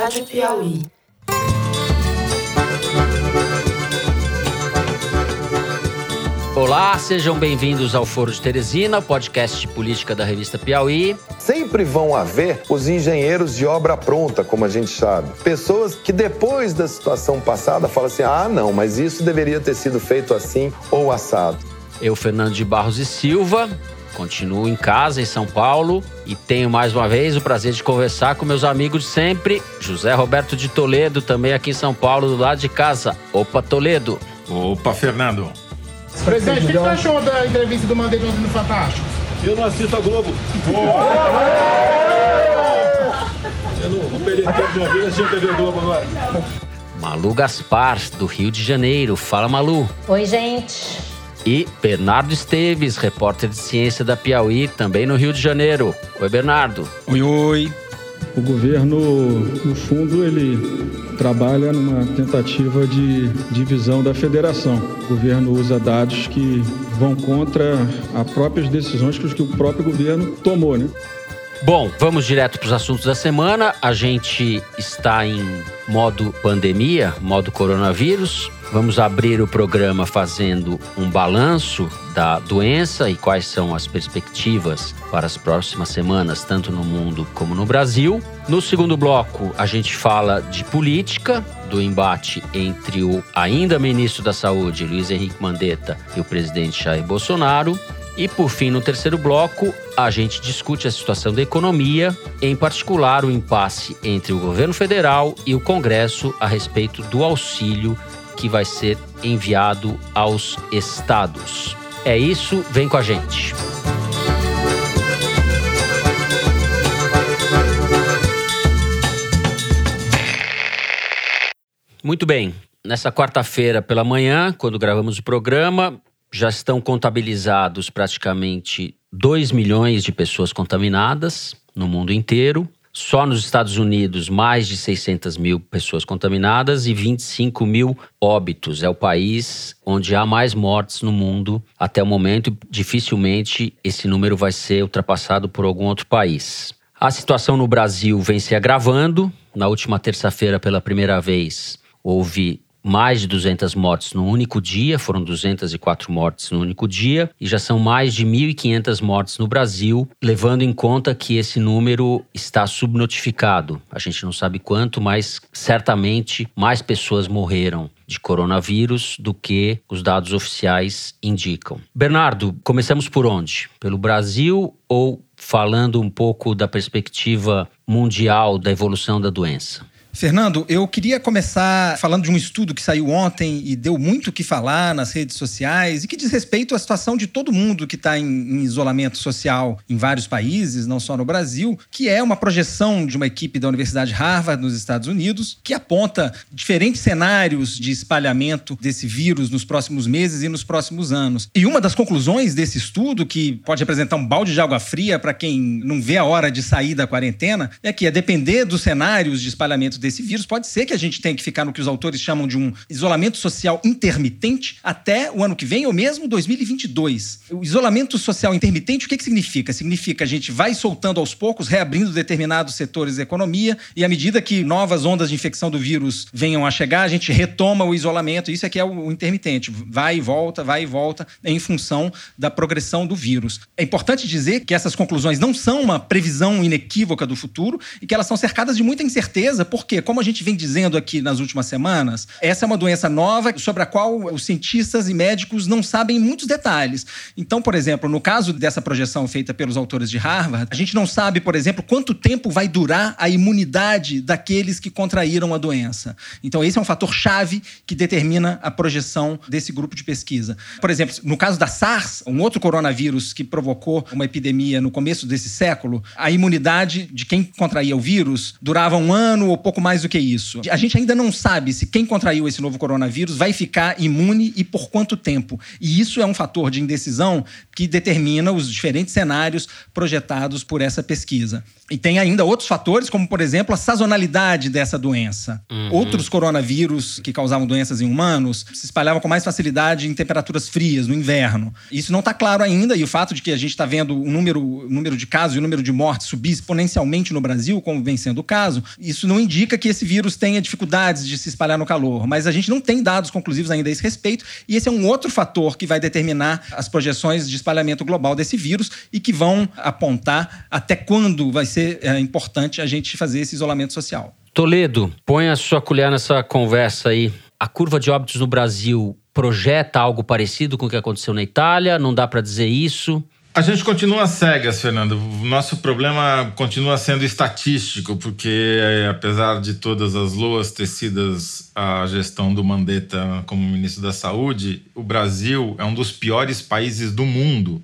Rádio Piauí. Olá, sejam bem-vindos ao Foro de Teresina, podcast de política da revista Piauí. Sempre vão haver os engenheiros de obra pronta, como a gente sabe. Pessoas que depois da situação passada falam assim: ah, não, mas isso deveria ter sido feito assim ou assado. Eu, Fernando de Barros e Silva, continuo em casa, em São Paulo, e tenho mais uma vez o prazer de conversar com meus amigos de sempre, José Roberto de Toledo, também aqui em São Paulo, do lado de casa. Opa, Toledo. Opa, Fernando. Presidente, o que você achou da entrevista do Mandetta ontem no Fantástico? Eu não assisto a Globo. Eu não vou perder tempo de uma vez assistindo TV Globo agora. Malu Gaspar, do Rio de Janeiro. Fala, Malu. Oi, gente. E Bernardo Esteves, repórter de ciência da Piauí, também no Rio de Janeiro. Oi, Bernardo. Oi, oi. O governo, no fundo, ele trabalha numa tentativa de divisão da federação. O governo usa dados que vão contra as próprias decisões que o próprio governo tomou, né? Bom, vamos direto para os assuntos da semana. A gente está em modo pandemia, modo coronavírus. Vamos abrir o programa fazendo um balanço da doença e quais são as perspectivas para as próximas semanas, tanto no mundo como no Brasil. No segundo bloco, a gente fala de política, do embate entre o ainda ministro da Saúde, Luiz Henrique Mandetta, e o presidente Jair Bolsonaro. E por fim, no terceiro bloco, a gente discute a situação da economia, em particular o impasse entre o governo federal e o Congresso a respeito do auxílio que vai ser enviado aos estados. É isso, vem com a gente. Muito bem. Nessa quarta-feira pela manhã, quando gravamos o programa, já estão contabilizados praticamente 2 milhões de pessoas contaminadas no mundo inteiro. Só nos Estados Unidos, mais de 600 mil pessoas contaminadas e 25 mil óbitos. É o país onde há mais mortes no mundo até o momento. Dificilmente esse número vai ser ultrapassado por algum outro país. A situação no Brasil vem se agravando. Na última terça-feira, pela primeira vez, houve mais de 200 mortes no único dia, foram 204 mortes no único dia, e já são mais de 1.500 mortes no Brasil, levando em conta que esse número está subnotificado. A gente não sabe quanto, mas certamente mais pessoas morreram de coronavírus do que os dados oficiais indicam. Bernardo, começamos por onde? Pelo Brasil ou falando um pouco da perspectiva mundial da evolução da doença? Fernando, eu queria começar falando de um estudo que saiu ontem e deu muito o que falar nas redes sociais e que diz respeito à situação de todo mundo que está em, em, isolamento social em vários países, não só no Brasil, que é uma projeção de uma equipe da Universidade Harvard nos Estados Unidos que aponta diferentes cenários de espalhamento desse vírus nos próximos meses e nos próximos anos. E uma das conclusões desse estudo, que pode representar um balde de água fria para quem não vê a hora de sair da quarentena, é que a depender dos cenários de espalhamento desse vírus, pode ser que a gente tenha que ficar no que os autores chamam de um isolamento social intermitente até o ano que vem ou mesmo 2022. O isolamento social intermitente, o que, que significa? Significa a gente vai soltando aos poucos, reabrindo determinados setores da economia e à medida que novas ondas de infecção do vírus venham a chegar, a gente retoma o isolamento. Isso é que é o intermitente. Vai e volta, vai e volta em função da progressão do vírus. É importante dizer que essas conclusões não são uma previsão inequívoca do futuro e que elas são cercadas de muita incerteza, porque como a gente vem dizendo aqui nas últimas semanas, essa é uma doença nova sobre a qual os cientistas e médicos não sabem muitos detalhes. Então, por exemplo, no caso dessa projeção feita pelos autores de Harvard, a gente não sabe, por exemplo, quanto tempo vai durar a imunidade daqueles que contraíram a doença. Então, esse é um fator chave que determina a projeção desse grupo de pesquisa. Por exemplo, no caso da SARS, um outro coronavírus que provocou uma epidemia no começo desse século, a imunidade de quem contraía o vírus durava um ano ou pouco mais mais do que isso. A gente ainda não sabe se quem contraiu esse novo coronavírus vai ficar imune e por quanto tempo. E isso é um fator de indecisão que determina os diferentes cenários projetados por essa pesquisa. E tem ainda outros fatores, como, por exemplo, a sazonalidade dessa doença. Uhum. Outros coronavírus que causavam doenças em humanos se espalhavam com mais facilidade em temperaturas frias, no inverno. Isso não está claro ainda, e o fato de que a gente está vendo o número, o número de casos e o número de mortes subir exponencialmente no Brasil, como vem sendo o caso, isso não indica indica que esse vírus tenha dificuldades de se espalhar no calor, mas a gente não tem dados conclusivos ainda a esse respeito, e esse é um outro fator que vai determinar as projeções de espalhamento global desse vírus e que vão apontar até quando vai ser é, importante a gente fazer esse isolamento social. Toledo, põe a sua colher nessa conversa aí. A curva de óbitos no Brasil projeta algo parecido com o que aconteceu na Itália? Não dá para dizer isso? A gente continua cegas, Fernando. O nosso problema continua sendo estatístico, porque apesar de todas as loas tecidas à gestão do Mandetta como ministro da Saúde, o Brasil é um dos piores países do mundo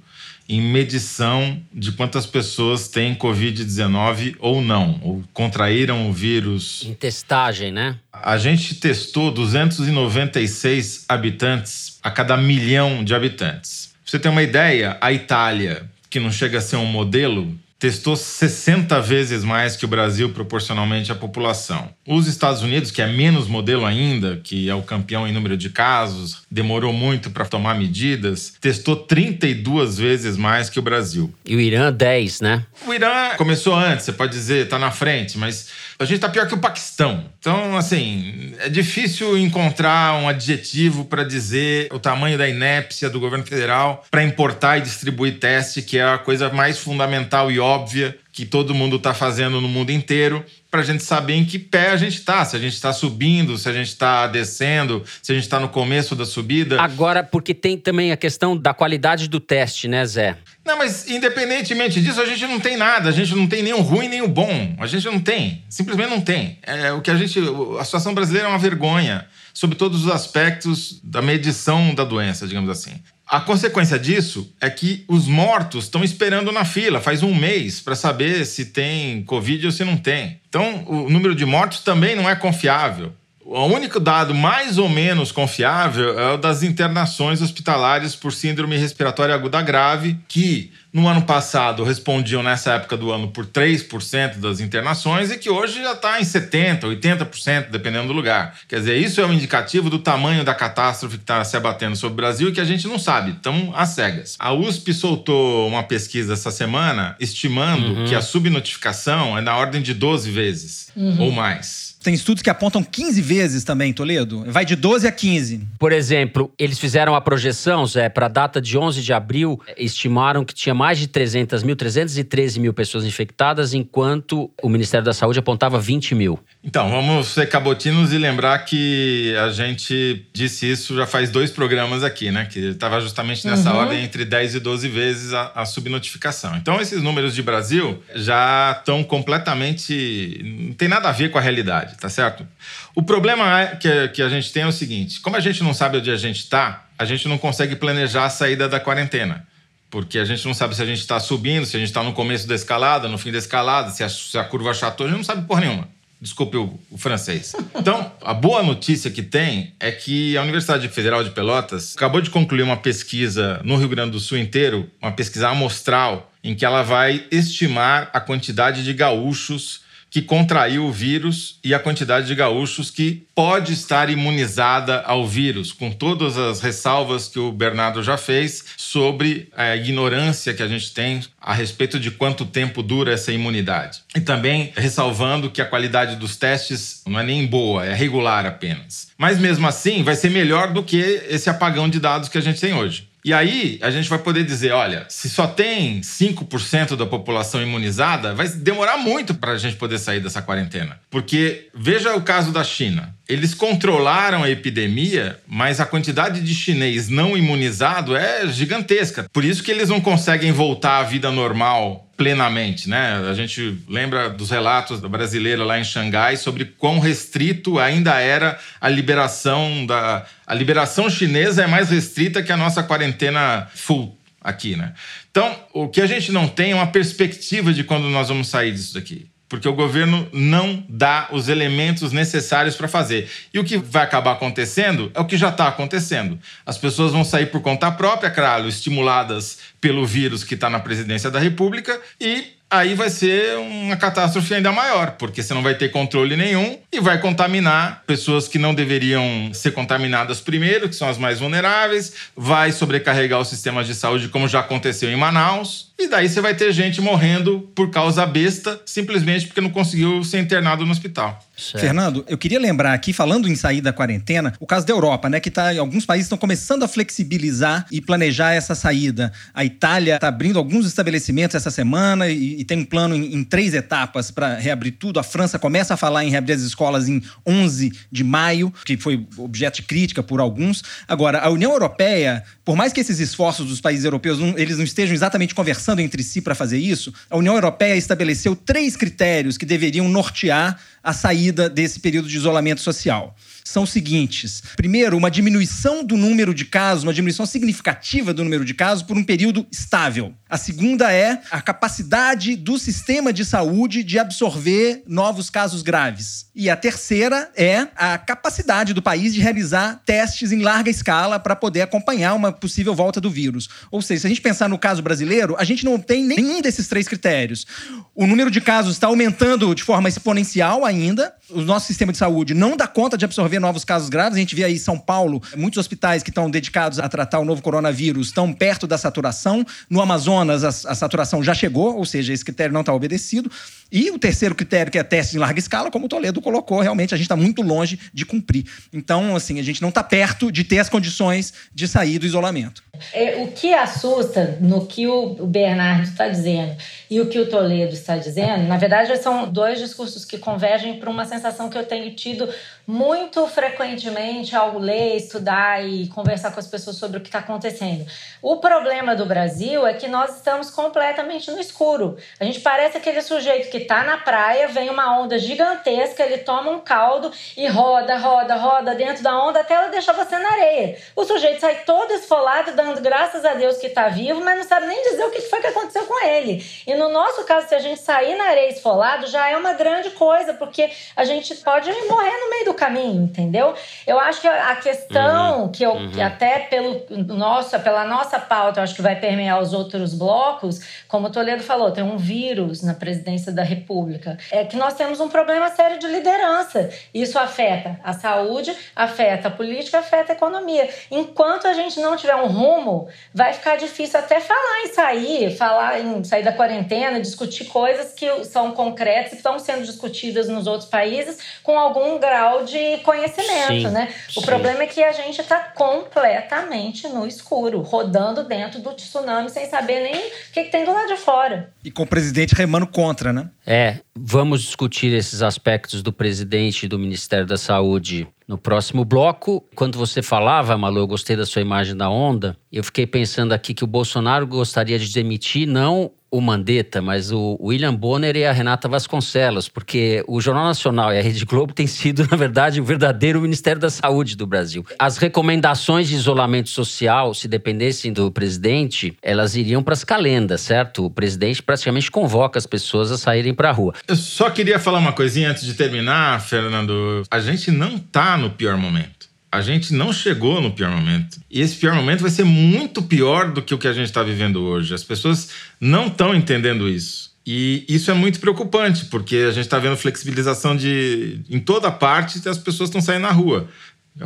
em medição de quantas pessoas têm Covid-19 ou não, ou contraíram o vírus. Em testagem, né? A gente testou 296 habitantes a cada milhão de habitantes. Você ter uma ideia, a Itália, que não chega a ser um modelo, testou 60 vezes mais que o Brasil proporcionalmente à população. Os Estados Unidos, que é menos modelo ainda, que é o campeão em número de casos, demorou muito para tomar medidas, testou 32 vezes mais que o Brasil. E o Irã, 10, né? O Irã começou antes, você pode dizer, está na frente, mas a gente está pior que o Paquistão. Então, assim, é difícil encontrar um adjetivo para dizer o tamanho da inépcia do governo federal para importar e distribuir teste, que é a coisa mais fundamental e óbvia que todo mundo está fazendo no mundo inteiro, para a gente saber em que pé a gente está, se a gente está subindo, se a gente está descendo, se a gente está no começo da subida. Agora, porque tem também a questão da qualidade do teste, né, Zé? Não, mas independentemente disso, a gente não tem nada, a gente não tem nem o ruim nem o bom, a gente não tem, simplesmente não tem. É, o que a gente, a situação brasileira é uma vergonha sobre todos os aspectos da medição da doença, digamos assim. A consequência disso é que os mortos estão esperando na fila faz um mês para saber se tem Covid ou se não tem. Então, o número de mortos também não é confiável. O único dado mais ou menos confiável é o das internações hospitalares por síndrome respiratória aguda grave, que no ano passado respondiam nessa época do ano por 3% das internações e que hoje já está em 70%, 80%, dependendo do lugar. Quer dizer, isso é um indicativo do tamanho da catástrofe que está se abatendo sobre o Brasil e que a gente não sabe, estão às cegas. A USP soltou uma pesquisa essa semana estimando uhum. que a subnotificação é na ordem de 12 vezes uhum. ou mais. Tem estudos que apontam 15 vezes também, Toledo. Vai de 12 a 15. Por exemplo, eles fizeram a projeção, Zé, para a data de 11 de abril, estimaram que tinha mais de 300 mil, 313 mil pessoas infectadas, enquanto o Ministério da Saúde apontava 20 mil. Então, vamos ser cabotinos e lembrar que a gente disse isso já faz dois programas aqui, né? Que estava justamente nessa uhum. ordem entre 10 e 12 vezes a, a subnotificação. Então, esses números de Brasil já estão completamente. não tem nada a ver com a realidade tá certo? O problema é que, que a gente tem é o seguinte: como a gente não sabe onde a gente está, a gente não consegue planejar a saída da quarentena. Porque a gente não sabe se a gente está subindo, se a gente está no começo da escalada, no fim da escalada, se a, se a curva achatou, a gente não sabe por nenhuma. Desculpe o, o, francês. Então, a boa notícia que tem é que a Universidade Federal de Pelotas acabou de concluir uma pesquisa no Rio Grande do Sul inteiro, uma pesquisa amostral, em que ela vai estimar a quantidade de gaúchos que contraiu o vírus e a quantidade de gaúchos que pode estar imunizada ao vírus, com todas as ressalvas que o Bernardo já fez sobre a ignorância que a gente tem a respeito de quanto tempo dura essa imunidade. E também ressalvando que a qualidade dos testes não é nem boa, é regular apenas. Mas mesmo assim, vai ser melhor do que esse apagão de dados que a gente tem hoje. E aí a gente vai poder dizer: olha, se só tem 5% da população imunizada, vai demorar muito para a gente poder sair dessa quarentena. Porque veja o caso da China. Eles controlaram a epidemia, mas a quantidade de chinês não imunizado é gigantesca. Por isso que eles não conseguem voltar à vida normal plenamente, né? A gente lembra dos relatos da brasileira lá em Xangai sobre quão restrito ainda era a liberação da a liberação chinesa é mais restrita que a nossa quarentena full aqui, né? Então, o que a gente não tem é uma perspectiva de quando nós vamos sair disso daqui porque o governo não dá os elementos necessários para fazer. E o que vai acabar acontecendo é o que já está acontecendo. As pessoas vão sair por conta própria, claro, estimuladas pelo vírus que está na presidência da República, e aí vai ser uma catástrofe ainda maior, porque você não vai ter controle nenhum e vai contaminar pessoas que não deveriam ser contaminadas primeiro, que são as mais vulneráveis, vai sobrecarregar os sistemas de saúde, como já aconteceu em Manaus E daí você vai ter gente morrendo por causa besta, simplesmente porque não conseguiu ser internado no hospital. Certo. Fernando, eu queria lembrar aqui, falando em sair da quarentena, o caso da Europa, né? Que tá, alguns países estão começando a flexibilizar e planejar essa saída. A Itália está abrindo alguns estabelecimentos essa semana e, e tem um plano em, em três etapas para reabrir tudo. A França começa a falar em reabrir as escolas em 11 de maio, que foi objeto de crítica por alguns. Agora, a União Europeia, por mais que esses esforços dos países europeus não, eles não estejam exatamente conversando entre si para fazer isso, a União Europeia estabeleceu três critérios que deveriam nortear a saída desse período de isolamento social são os seguintes: primeiro, uma diminuição do número de casos, uma diminuição significativa do número de casos por um período estável. A segunda é a capacidade do sistema de saúde de absorver novos casos graves. E a terceira é a capacidade do país de realizar testes em larga escala para poder acompanhar uma possível volta do vírus. Ou seja, se a gente pensar no caso brasileiro, a gente não tem nenhum desses três critérios. O número de casos está aumentando de forma exponencial ainda. O nosso sistema de saúde não dá conta de absorver novos casos graves. A gente vê aí São Paulo, muitos hospitais que estão dedicados a tratar o novo coronavírus estão perto da saturação. No Amazonas, a, a saturação já chegou, ou seja, esse critério não está obedecido. E o terceiro critério, que é teste em larga escala, como o Toledo colocou, realmente a gente está muito longe de cumprir. Então, assim, a gente não está perto de ter as condições de sair do isolamento. É, o que assusta no que o Bernardo está dizendo e o que o Toledo está dizendo, na verdade, são dois discursos que convergem para uma sensação que eu tenho tido muito frequentemente ao ler, estudar e conversar com as pessoas sobre o que está acontecendo. O problema do Brasil é que nós estamos completamente no escuro. A gente parece aquele sujeito que está na praia, vem uma onda gigantesca, ele toma um caldo e roda, roda, roda dentro da onda até ela deixar você na areia. O sujeito sai todo esfolado, dando graças a Deus que está vivo, mas não sabe nem dizer o que foi que aconteceu com ele. E no nosso caso, se a gente sair na areia esfolado, já é uma grande coisa, porque a gente pode morrer no meio do caminho, entendeu? Eu acho que a questão uhum, que eu uhum. que até pelo nosso, pela nossa pauta, eu acho que vai permear os outros blocos, como o Toledo falou, tem um vírus na presidência da República. É que nós temos um problema sério de liderança. Isso afeta a saúde, afeta a política, afeta a economia. Enquanto a gente não tiver um rumo, vai ficar difícil até falar em sair, falar em sair da quarentena, discutir coisas que são concretas e que estão sendo discutidas nos outros países com algum grau de conhecimento, sim, né? O sim. problema é que a gente está completamente no escuro, rodando dentro do tsunami sem saber nem o que, que tem do lado de fora. E com o presidente remando contra, né? É, vamos discutir esses aspectos do presidente do Ministério da Saúde no próximo bloco. Quando você falava, Malu, eu gostei da sua imagem da onda. Eu fiquei pensando aqui que o Bolsonaro gostaria de demitir não o Mandetta, mas o William Bonner e a Renata Vasconcelos, porque o Jornal Nacional e a Rede Globo têm sido, na verdade, o verdadeiro Ministério da Saúde do Brasil. As recomendações de isolamento social, se dependessem do presidente, elas iriam para as calendas, certo? O presidente praticamente convoca as pessoas a saírem para a rua. Eu só queria falar uma coisinha antes de terminar, Fernando. A gente não está no pior momento a gente não chegou no pior momento. E esse pior momento vai ser muito pior do que o que a gente está vivendo hoje. As pessoas não estão entendendo isso. E isso é muito preocupante, porque a gente está vendo flexibilização de em toda parte e as pessoas estão saindo na rua.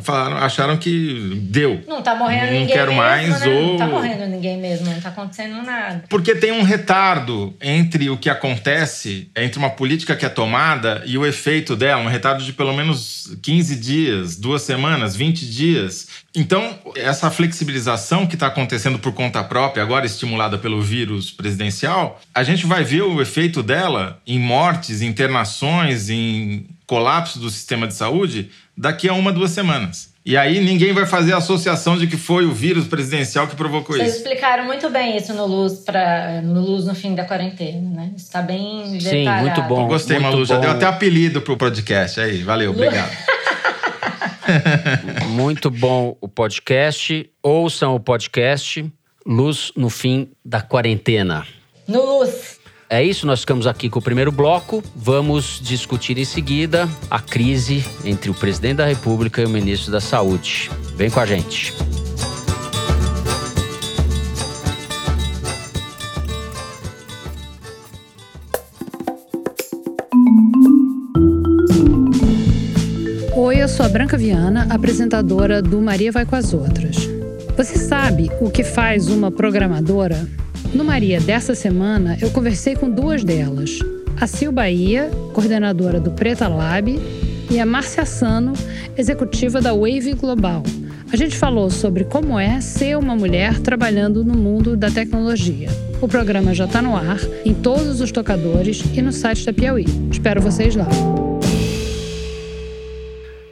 Falaram, acharam que deu. Não tá morrendo não ninguém. quero mesmo, mais. Né? Ou... Não tá morrendo ninguém mesmo, não tá acontecendo nada. Porque tem um retardo entre o que acontece, entre uma política que é tomada e o efeito dela, um retardo de pelo menos 15 dias, duas semanas, 20 dias. Então, essa flexibilização que está acontecendo por conta própria, agora estimulada pelo vírus presidencial, a gente vai ver o efeito dela em mortes, internações, em colapso do sistema de saúde daqui a uma, duas semanas. E aí ninguém vai fazer a associação de que foi o vírus presidencial que provocou Vocês isso. Vocês explicaram muito bem isso no Luz, pra, no Luz no fim da quarentena, né? Está bem Sim, muito bom. Gostei, muito Malu. Já deu até apelido pro podcast. Aí, valeu, obrigado. muito bom o podcast. Ouçam o podcast Luz no fim da quarentena. No Luz. É isso, nós ficamos aqui com o primeiro bloco. Vamos discutir em seguida a crise entre o presidente da República e o ministro da Saúde. Vem com a gente. Oi, eu sou a Branca Viana, apresentadora do Maria Vai com as Outras. Você sabe o que faz uma programadora? No Maria dessa semana, eu conversei com duas delas. A Sil Bahia, coordenadora do Preta Lab, e a Márcia Sano, executiva da Wave Global. A gente falou sobre como é ser uma mulher trabalhando no mundo da tecnologia. O programa já está no ar, em todos os tocadores e no site da Piauí. Espero vocês lá.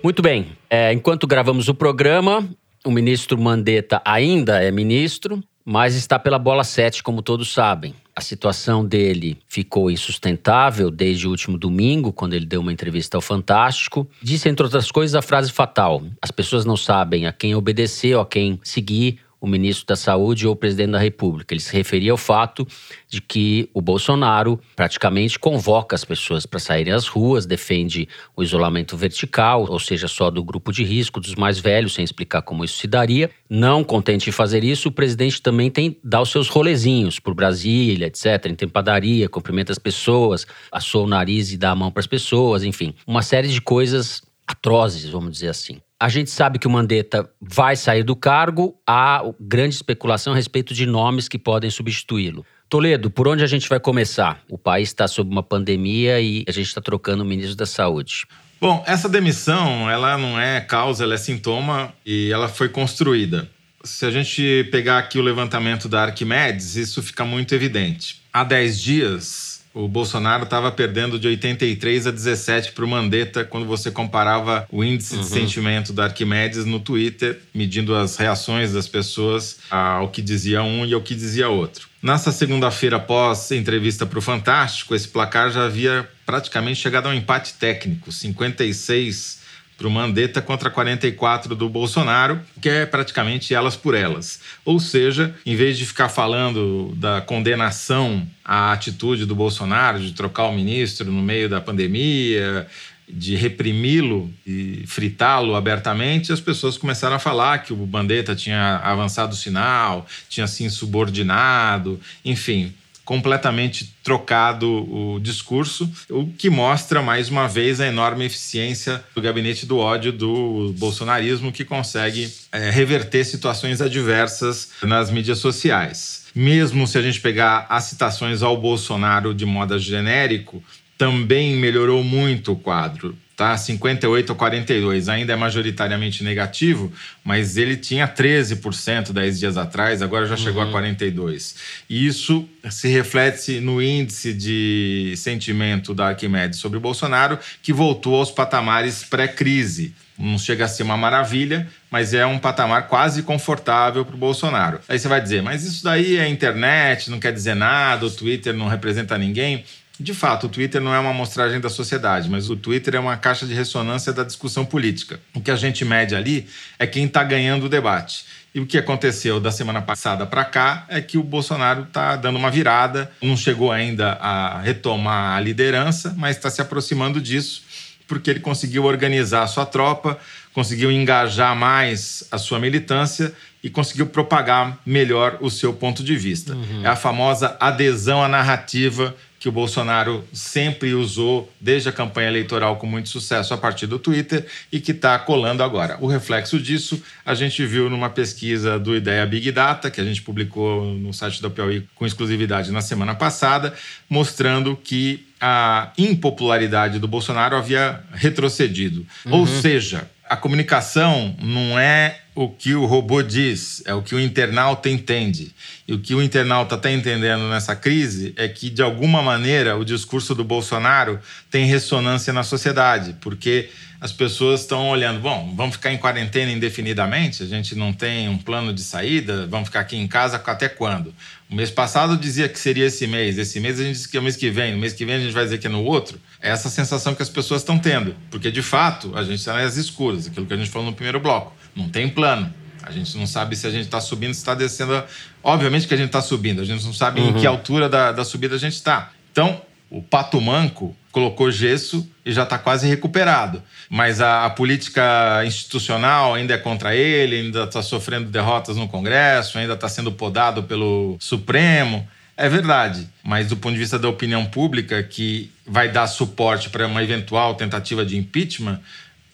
Muito bem. É, enquanto gravamos o programa, o ministro Mandetta ainda é ministro, mas está pela bola 7, como todos sabem. A situação dele ficou insustentável desde o último domingo, quando ele deu uma entrevista ao Fantástico. Disse, entre outras coisas, a frase fatal: as pessoas não sabem a quem obedecer ou a quem seguir o ministro da Saúde ou o presidente da República. Ele se referia ao fato de que o Bolsonaro praticamente convoca as pessoas para saírem às ruas, defende o isolamento vertical, ou seja, só do grupo de risco, dos mais velhos, sem explicar como isso se daria. Não contente em fazer isso, o presidente também tem dá os seus rolezinhos por Brasília, etc., em padaria, cumprimenta as pessoas, assou o nariz e dá a mão para as pessoas, enfim, uma série de coisas atrozes, vamos dizer assim. A gente sabe que o Mandetta vai sair do cargo, há grande especulação a respeito de nomes que podem substituí-lo. Toledo, por onde a gente vai começar? O país está sob uma pandemia e a gente está trocando o ministro da Saúde. Bom, essa demissão, ela não é causa, ela é sintoma e ela foi construída. Se a gente pegar aqui o levantamento da Arquimedes, isso fica muito evidente. Há 10 dias, o Bolsonaro estava perdendo de 83 a 17 para o Mandetta quando você comparava o índice uhum. de sentimento da Arquimedes no Twitter, medindo as reações das pessoas ao que dizia um e ao que dizia outro. Nessa segunda-feira, após entrevista para o Fantástico, esse placar já havia praticamente chegado a um empate técnico, 56 para o Mandetta contra 44 do Bolsonaro, que é praticamente elas por elas. Ou seja, em vez de ficar falando da condenação à atitude do Bolsonaro de trocar o ministro no meio da pandemia, de reprimi-lo e fritá-lo abertamente, as pessoas começaram a falar que o Mandetta tinha avançado o sinal, tinha se insubordinado, enfim, completamente trocado o discurso, o que mostra mais uma vez a enorme eficiência do gabinete do ódio do bolsonarismo, que consegue é, reverter situações adversas nas mídias sociais. Mesmo se a gente pegar as citações ao Bolsonaro de modo genérico, também melhorou muito o quadro tá? 58 a 42, ainda é majoritariamente negativo, mas ele tinha 13% 10 dias atrás, agora já chegou uhum. a 42. E isso se reflete no índice de sentimento da Arquimedes sobre o Bolsonaro, que voltou aos patamares pré-crise. Não chega a ser uma maravilha, mas é um patamar quase confortável para o Bolsonaro. Aí você vai dizer, mas isso daí é internet, não quer dizer nada, o Twitter não representa ninguém. De fato, o Twitter não é uma amostragem da sociedade, mas o Twitter é uma caixa de ressonância da discussão política. O que a gente mede ali é quem está ganhando o debate. E o que aconteceu da semana passada para cá é que o Bolsonaro está dando uma virada, não chegou ainda a retomar a liderança, mas está se aproximando disso, porque ele conseguiu organizar a sua tropa, conseguiu engajar mais a sua militância e conseguiu propagar melhor o seu ponto de vista. Uhum. É a famosa adesão à narrativa que o Bolsonaro sempre usou desde a campanha eleitoral com muito sucesso a partir do Twitter e que está colando agora. O reflexo disso a gente viu numa pesquisa do Ideia Big Data, que a gente publicou no site da Piauí com exclusividade na semana passada, mostrando que a impopularidade do Bolsonaro havia retrocedido. Uhum. Ou seja, a comunicação não é o que o robô diz, é o que o internauta entende. E o que o internauta está entendendo nessa crise é que, de alguma maneira, o discurso do Bolsonaro tem ressonância na sociedade, porque as pessoas estão olhando, bom, vamos ficar em quarentena indefinidamente, a gente não tem um plano de saída, vamos ficar aqui em casa até quando? O mês passado dizia que seria esse mês, esse mês a gente disse que é o mês que vem, no mês que vem a gente vai dizer que é no outro. É essa sensação que as pessoas estão tendo, porque de fato a gente está nas escuras, aquilo que a gente falou no primeiro bloco, não tem plano. A gente não sabe se a gente está subindo, se está descendo. Obviamente que a gente está subindo, a gente não sabe uhum. em que altura da, da subida a gente está. Então, o pato manco colocou gesso e já está quase recuperado. Mas a, a, política institucional ainda é contra ele, ainda está sofrendo derrotas no Congresso, ainda está sendo podado pelo Supremo. É verdade, mas do ponto de vista da opinião pública, que vai dar suporte para uma eventual tentativa de impeachment,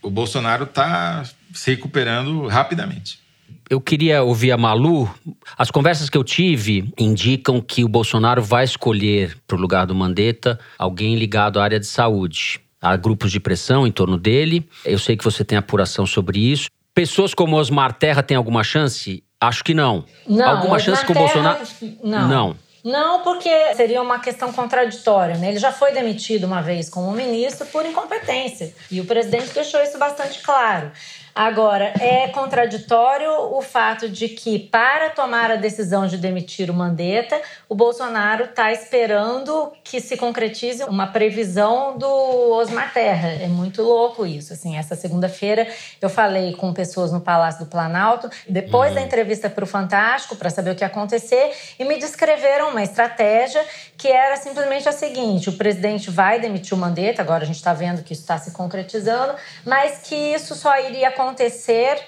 o Bolsonaro está se recuperando rapidamente. Eu queria ouvir a Malu. As conversas que eu tive indicam que o Bolsonaro vai escolher para o lugar do Mandetta alguém ligado à área de saúde. Há grupos de pressão em torno dele. Eu sei que você tem apuração sobre isso. Pessoas como Osmar Terra têm alguma chance? Acho que não. Não, alguma Osmar chance com o Bolsonaro? não. Não. Não, porque seria uma questão contraditória. Né? Ele já foi demitido uma vez como ministro por incompetência. E o presidente deixou isso bastante claro. Agora, é contraditório o fato de que, para tomar a decisão de demitir o Mandetta, o Bolsonaro está esperando que se concretize uma previsão do Osmar Terra. É muito louco isso. Assim, essa segunda-feira eu falei com pessoas no Palácio do Planalto, depois Uhum. da entrevista para o Fantástico, para saber o que ia acontecer, e me descreveram uma estratégia que era simplesmente a seguinte: o presidente vai demitir o Mandetta, agora a gente está vendo que isso está se concretizando, mas que isso só iria acontecer,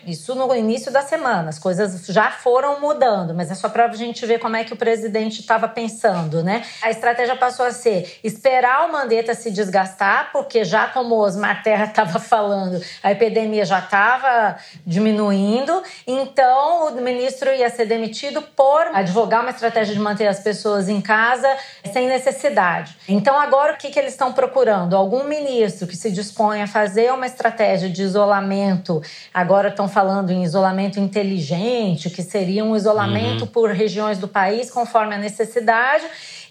isso no início da semana. As coisas já foram mudando, mas é só para a gente ver como é que o presidente estava pensando, né? A estratégia passou a ser esperar o Mandetta se desgastar, porque já como Osmar Terra estava falando, a epidemia já estava diminuindo, então o ministro ia ser demitido por advogar uma estratégia de manter as pessoas em casa sem necessidade. Então agora o que, que eles estão procurando? Algum ministro que se dispõe a fazer uma estratégia de isolamento, agora estão falando em isolamento inteligente, que seria um isolamento por regiões do país conforme a necessidade.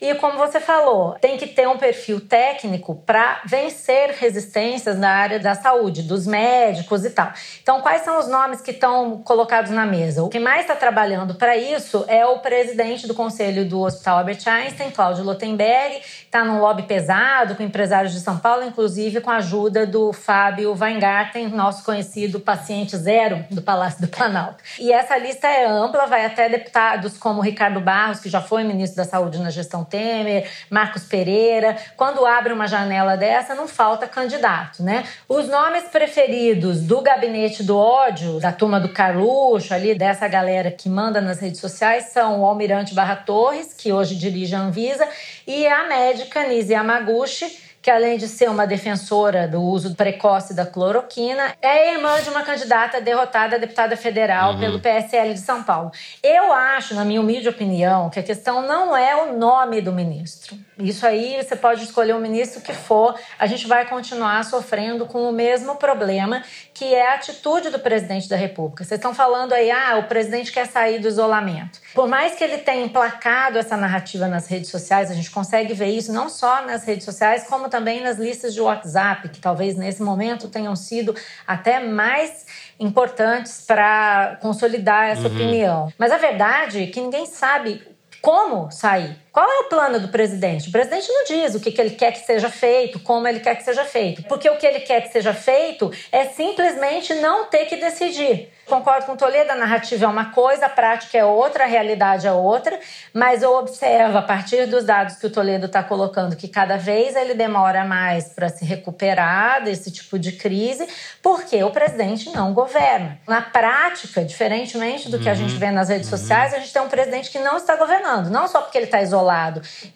E como você falou, tem que ter um perfil técnico para vencer resistências na área da saúde, dos médicos e tal. Então, quais são os nomes que estão colocados na mesa? O que mais está trabalhando para isso é o presidente do conselho do Hospital Albert Einstein, Cláudio Lotenberg, está num lobby pesado com empresários de São Paulo, inclusive com a ajuda do Fábio Weingarten, nosso conhecido paciente zero do Palácio do Planalto. E essa lista é ampla, vai até deputados como Ricardo Barros, que já foi ministro da Saúde na gestão Temer, Marcos Pereira. Quando abre uma janela dessa, não falta candidato, né? Os nomes preferidos do gabinete do ódio, da turma do Carluxo, ali dessa galera que manda nas redes sociais, são o Almirante Barra Torres, que hoje dirige a Anvisa, e a médica Nise Yamaguchi, que além de ser uma defensora do uso precoce da cloroquina, é irmã de uma candidata derrotada a deputada federal pelo PSL de São Paulo. Eu acho, na minha humilde opinião, que a questão não é o nome do ministro. Isso aí você pode escolher o ministro que for, a gente vai continuar sofrendo com o mesmo problema, que é a atitude do presidente da República. Vocês estão falando aí, ah, o presidente quer sair do isolamento. Por mais que ele tenha emplacado essa narrativa nas redes sociais, a gente consegue ver isso não só nas redes sociais, como também nas listas de WhatsApp, que talvez nesse momento tenham sido até mais importantes para consolidar essa opinião. Mas a verdade é que ninguém sabe como sair. Qual é o plano do presidente? O presidente não diz o que, que ele quer que seja feito, como ele quer que seja feito. Porque o que ele quer que seja feito é simplesmente não ter que decidir. Concordo com o Toledo, a narrativa é uma coisa, a prática é outra, a realidade é outra, mas eu observo a partir dos dados que o Toledo está colocando que cada vez ele demora mais para se recuperar desse tipo de crise, porque o presidente não governa. Na prática, diferentemente do que a gente vê nas redes sociais, a gente tem um presidente que não está governando, não só porque ele está isolado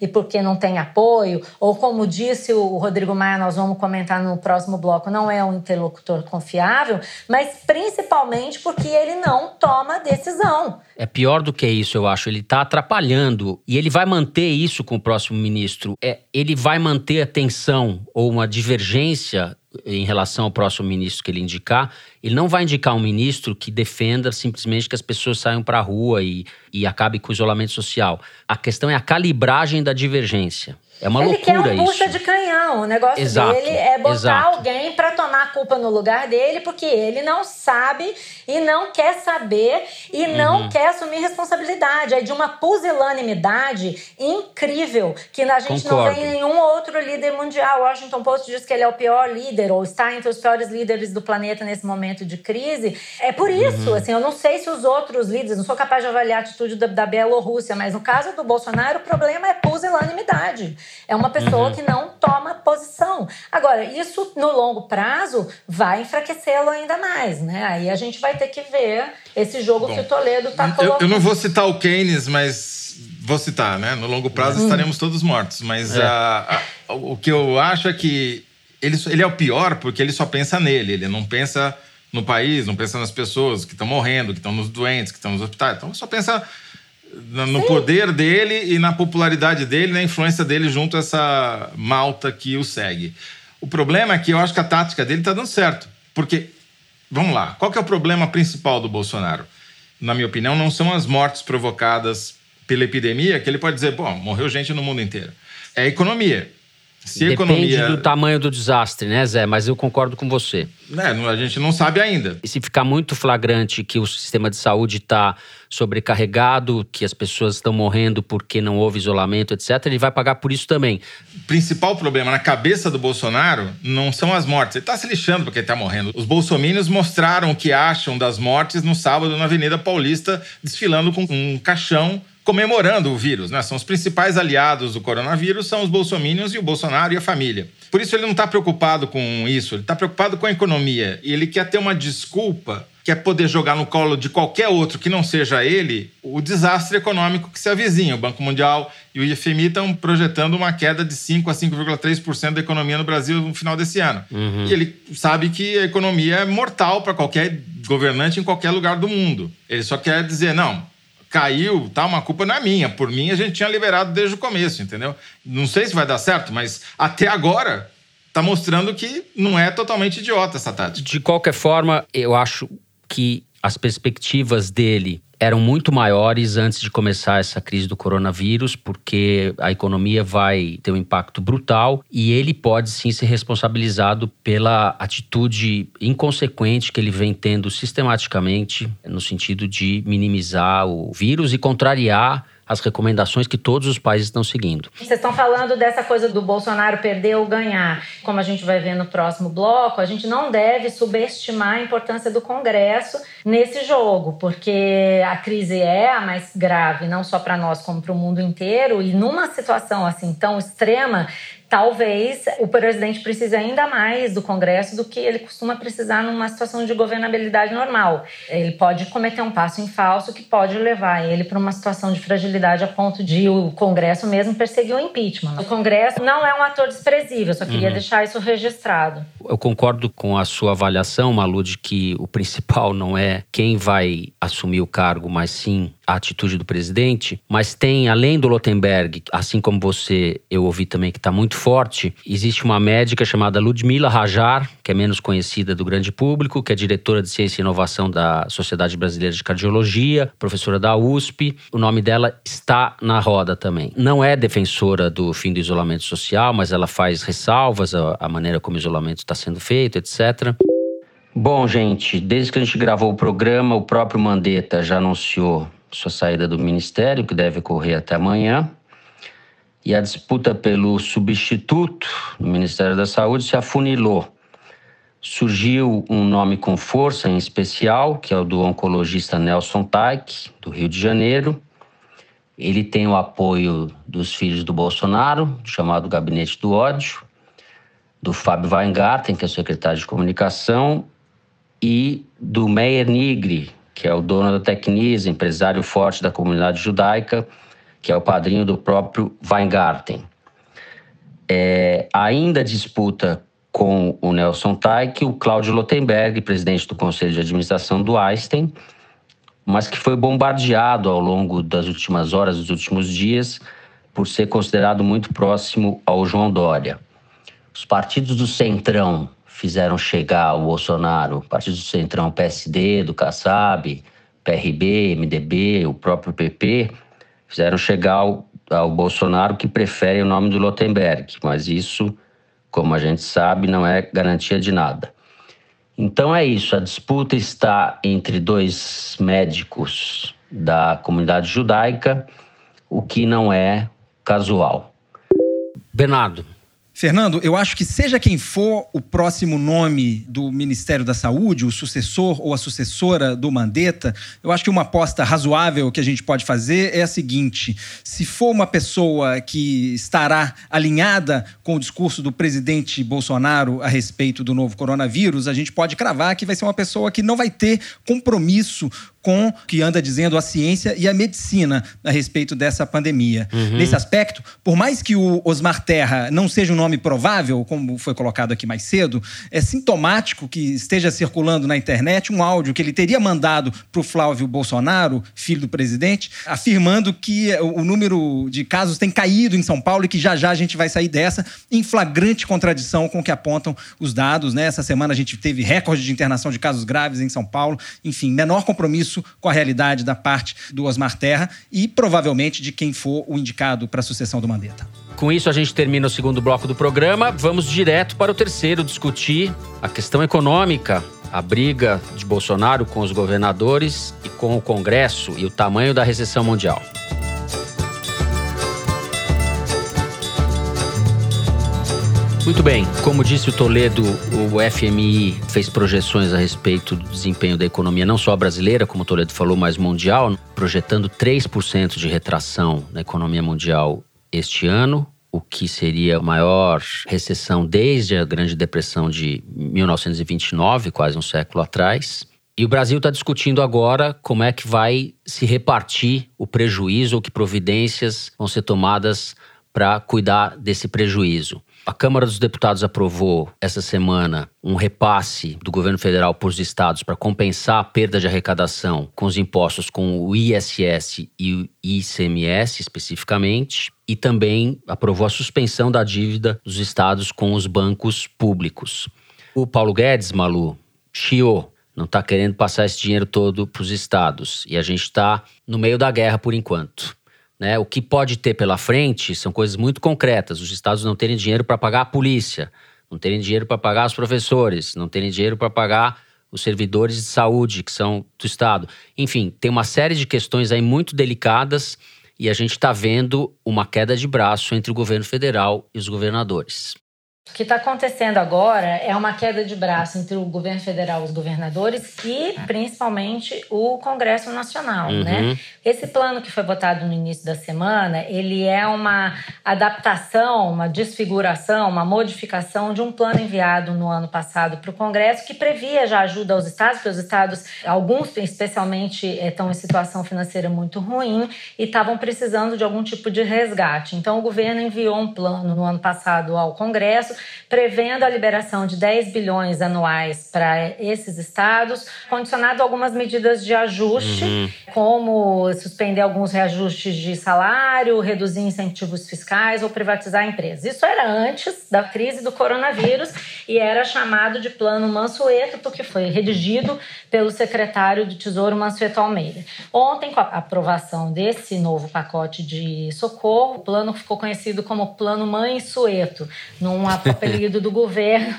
e porque não tem apoio, ou como disse o Rodrigo Maia, nós vamos comentar no próximo bloco, não é um interlocutor confiável, mas principalmente porque ele não toma decisão. É pior do que isso, eu acho. Ele está atrapalhando e ele vai manter isso com o próximo ministro. É, ele vai manter a tensão ou uma divergência em relação ao próximo ministro que ele indicar. Ele não vai indicar um ministro que defenda simplesmente que as pessoas saiam para a rua e, e acabe com o isolamento social. A questão é a calibragem da divergência. É uma ele loucura quer um bucha isso. de canhão. O negócio Exato, dele é botar exato. alguém para tomar a culpa no lugar dele, porque ele não sabe e não quer saber e Uhum. não quer assumir responsabilidade. É de uma pusilanimidade incrível que a gente Concordo. não vê em nenhum outro líder mundial. O Washington Post diz que ele é o pior líder ou está entre os piores líderes do planeta nesse momento de crise. É por isso, Uhum. assim, eu não sei se os outros líderes, não sou capaz de avaliar a atitude da, da Bielorrússia, mas no caso do Bolsonaro, o problema é pusilanimidade. É uma pessoa que não toma posição. Agora, isso no longo prazo vai enfraquecê-lo ainda mais, né? Aí a gente vai ter que ver esse jogo Bom, que o Toledo está Eu, colocando. eu não vou citar o Keynes, mas vou citar, né? No longo prazo estaremos todos mortos. Mas É. a- a- o que eu acho é que ele, ele é o pior porque ele só pensa nele, ele não pensa no país, não pensa nas pessoas que estão morrendo, que estão nos doentes, que estão nos hospitais. Então só pensa no poder dele e na popularidade dele, na influência dele junto a essa malta que o segue. O problema é que eu acho que a tática dele está dando certo. Porque, vamos lá, qual que é o problema principal do Bolsonaro? Na minha opinião, não são as mortes provocadas pela epidemia, que ele pode dizer, bom, morreu gente no mundo inteiro. É a economia. Se Depende economia... do tamanho do desastre, né, Zé? Mas eu concordo com você. É, a gente não sabe ainda. E se ficar muito flagrante que o sistema de saúde está sobrecarregado, que as pessoas estão morrendo porque não houve isolamento, etc., ele vai pagar por isso também. O principal problema na cabeça do Bolsonaro não são as mortes. Ele está se lixando porque ele está morrendo. Os bolsomínios mostraram o que acham das mortes no sábado na Avenida Paulista, desfilando com um caixão comemorando o vírus, né? São os principais aliados do coronavírus, são os bolsomínios e o Bolsonaro e a família. Por isso ele não está preocupado com isso, ele está preocupado com a economia. E ele quer ter uma desculpa, quer poder jogar no colo de qualquer outro que não seja ele o desastre econômico que se avizinha. O Banco Mundial e o IFMI estão projetando uma queda de 5 a 5,3% da economia no Brasil no final desse ano. Uhum. E ele sabe que a economia é mortal para qualquer governante em qualquer lugar do mundo. Ele só quer dizer, não, caiu, tá? Uma culpa não é minha. Por mim, a gente tinha liberado desde o começo, entendeu? Não sei se vai dar certo, mas até agora tá mostrando que não é totalmente idiota essa tática. De qualquer forma, eu acho que as perspectivas dele eram muito maiores antes de começar essa crise do coronavírus, porque a economia vai ter um impacto brutal e ele pode sim ser responsabilizado pela atitude inconsequente que ele vem tendo sistematicamente no sentido de minimizar o vírus e contrariar as recomendações que todos os países estão seguindo. Vocês estão falando dessa coisa do Bolsonaro perder ou ganhar. Como a gente vai ver no próximo bloco, a gente não deve subestimar a importância do Congresso nesse jogo, porque a crise é a mais grave, não só para nós, como para o mundo inteiro, e numa situação assim tão extrema, talvez o presidente precise ainda mais do Congresso do que ele costuma precisar numa situação de governabilidade normal. Ele pode cometer um passo em falso que pode levar ele para uma situação de fragilidade a ponto de o Congresso mesmo perseguir o impeachment. O Congresso não é um ator desprezível, só queria uhum. deixar isso registrado. Eu concordo com a sua avaliação, Malu, de que o principal não é quem vai assumir o cargo, mas sim a atitude do presidente, mas tem, além do Lotenberg, assim como você, eu ouvi também que está muito forte, existe uma médica chamada Ludmila Rajar, que é menos conhecida do grande público, que é diretora de Ciência e Inovação da Sociedade Brasileira de Cardiologia, professora da USP. O nome dela está na roda também. Não é defensora do fim do isolamento social, mas ela faz ressalvas à maneira como o isolamento está sendo feito, etc. Bom, gente, desde que a gente gravou o programa, o próprio Mandetta já anunciou sua saída do ministério, que deve ocorrer até amanhã. E a disputa pelo substituto no Ministério da Saúde se afunilou. Surgiu um nome com força em especial, que é o do oncologista Nelson Taik, do Rio de Janeiro. Ele tem o apoio dos filhos do Bolsonaro, chamado Gabinete do Ódio, do Fábio Weingarten, que é o secretário de comunicação, e do Meyer Nigri, que é o dono da Tecnisa, empresário forte da comunidade judaica, que é o padrinho do próprio Weingarten. É, ainda disputa com o Nelson Taik o Cláudio Lotenberg, presidente do Conselho de Administração do Einstein, mas que foi bombardeado ao longo das últimas horas, dos últimos dias, por ser considerado muito próximo ao João Dória. Os partidos do Centrão, fizeram chegar o Bolsonaro, Partido do Centrão, PSD, do Kassab, PRB, MDB, o próprio PP, fizeram chegar ao, ao Bolsonaro que prefere o nome do Lotenberg, mas isso, como a gente sabe, não é garantia de nada. Então é isso, a disputa está entre dois médicos da comunidade judaica, o que não é casual. Bernardo, Fernando, eu acho que seja quem for o próximo nome do Ministério da Saúde, o sucessor ou a sucessora do Mandetta, eu acho que uma aposta razoável que a gente pode fazer é a seguinte: se for uma pessoa que estará alinhada com o discurso do presidente Bolsonaro a respeito do novo coronavírus, a gente pode cravar que vai ser uma pessoa que não vai ter compromisso com o que anda dizendo a ciência e a medicina a respeito dessa pandemia. Uhum. Nesse aspecto, por mais que o Osmar Terra não seja um nome provável, como foi colocado aqui mais cedo, é sintomático que esteja circulando na internet um áudio que ele teria mandado para o Flávio Bolsonaro, filho do presidente, afirmando que o número de casos tem caído em São Paulo e que já já a gente vai sair dessa, em flagrante contradição com o que apontam os dados. Né? Essa semana a gente teve recorde de internação de casos graves em São Paulo. Enfim, menor compromisso com a realidade da parte do Osmar Terra e provavelmente de quem for o indicado para a sucessão do Mandetta. Com isso, a gente termina o segundo bloco do programa. Vamos direto para o terceiro, discutir a questão econômica, a briga de Bolsonaro com os governadores e com o Congresso e o tamanho da recessão mundial. Muito bem, como disse o Toledo, o FMI fez projeções a respeito do desempenho da economia, não só brasileira, como o Toledo falou, mas mundial, projetando 3% de retração na economia mundial este ano, o que seria a maior recessão desde a Grande Depressão de 1929, quase um século atrás. E o Brasil está discutindo agora como é que vai se repartir o prejuízo ou que providências vão ser tomadas para cuidar desse prejuízo. A Câmara dos Deputados aprovou essa semana um repasse do governo federal para os estados para compensar a perda de arrecadação com os impostos com o ISS e o ICMS especificamente, e também aprovou a suspensão da dívida dos estados com os bancos públicos. O Paulo Guedes, Malu, chiou, não está querendo passar esse dinheiro todo para os estados. E a gente está no meio da guerra por enquanto. Né? O que pode ter pela frente são coisas muito concretas. Os estados não terem dinheiro para pagar a polícia, não terem dinheiro para pagar os professores, não terem dinheiro para pagar os servidores de saúde que são do estado. Enfim, tem uma série de questões aí muito delicadas e a gente está vendo uma queda de braço entre o governo federal e os governadores. O que está acontecendo agora é uma queda de braço entre o governo federal, os governadores e principalmente o Congresso Nacional, uhum. né? Esse plano que foi votado no início da semana, ele é uma adaptação, uma desfiguração, uma modificação de um plano enviado no ano passado para o Congresso que previa já ajuda aos estados, porque os estados, alguns especialmente, estão em situação financeira muito ruim e estavam precisando de algum tipo de resgate. Então o governo enviou um plano no ano passado ao Congresso prevendo a liberação de 10 bilhões anuais para esses estados, condicionado a algumas medidas de ajuste, uhum. como suspender alguns reajustes de salário, reduzir incentivos fiscais ou privatizar empresas. Isso era antes da crise do coronavírus e era chamado de Plano Mansueto, porque foi redigido pelo secretário do Tesouro Mansueto Almeida. Ontem, com a aprovação desse novo pacote de socorro, o plano ficou conhecido como Plano Mãe Sueto, num apelido do governo,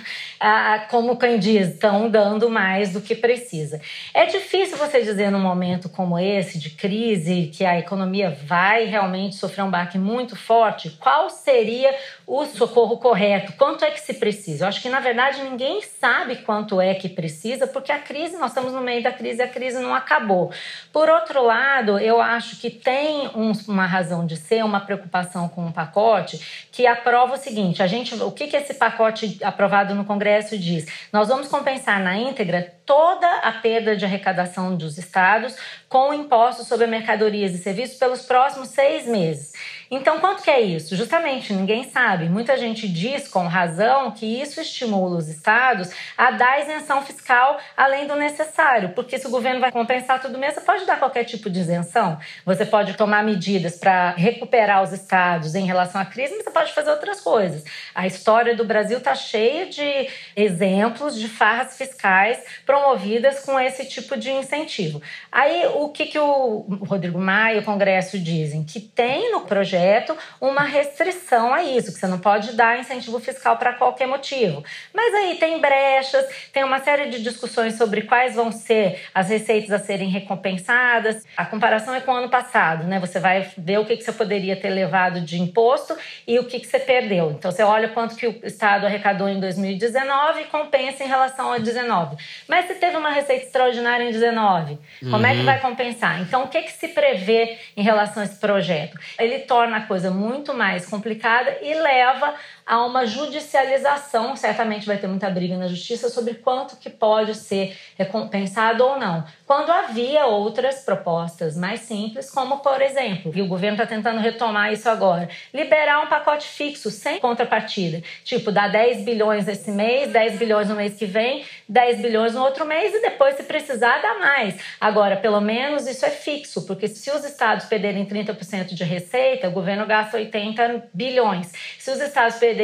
como quem diz, estão dando mais do que precisa. É difícil você dizer num momento como esse, de crise, que a economia vai realmente sofrer um baque muito forte, qual seria o socorro correto, quanto é que se precisa. Eu acho que, na verdade, ninguém sabe quanto é que precisa, porque a crise, nós estamos no meio da crise a crise não acabou. Por outro lado, eu acho que tem um, uma razão de ser, uma preocupação com o pacote, que aprova o seguinte: a gente, o que, que esse pacote aprovado no Congresso diz? Nós vamos compensar na íntegra toda a perda de arrecadação dos estados com impostos sobre mercadorias e serviços pelos próximos seis meses. Então, quanto que é isso? Justamente, ninguém sabe. Muita gente diz com razão que isso estimula os estados a dar isenção fiscal além do necessário, porque se o governo vai compensar tudo mesmo, você pode dar qualquer tipo de isenção. Você pode tomar medidas para recuperar os estados em relação à crise, mas você pode fazer outras coisas. A história do Brasil está cheia de exemplos de farras fiscais promovidas com esse tipo de incentivo. Aí, o que, que o Rodrigo Maia e o Congresso dizem? Que tem no projeto projeto uma restrição a isso, que você não pode dar incentivo fiscal para qualquer motivo. Mas aí tem brechas, tem uma série de discussões sobre quais vão ser as receitas a serem recompensadas. A comparação é com o ano passado, né? Você vai ver o que, que você poderia ter levado de imposto e o que, que você perdeu. Então você olha quanto que o Estado arrecadou em 2019 e compensa em relação a 19. Mas se teve uma receita extraordinária em 19, como uhum. é que uhum. vai compensar? Então o que, que se prevê em relação a esse projeto? Ele torna torna a coisa muito mais complicada e leva há uma judicialização, certamente vai ter muita briga na justiça sobre quanto que pode ser recompensado ou não. Quando havia outras propostas mais simples, como por exemplo, e o governo está tentando retomar isso agora, liberar um pacote fixo sem contrapartida, tipo dar 10 bilhões esse mês, 10 bilhões no mês que vem, 10 bilhões no outro mês e depois, se precisar, dá mais. Agora, pelo menos isso é fixo, porque se os estados perderem 30% de receita, o governo gasta 80 bilhões. Se os estados perderem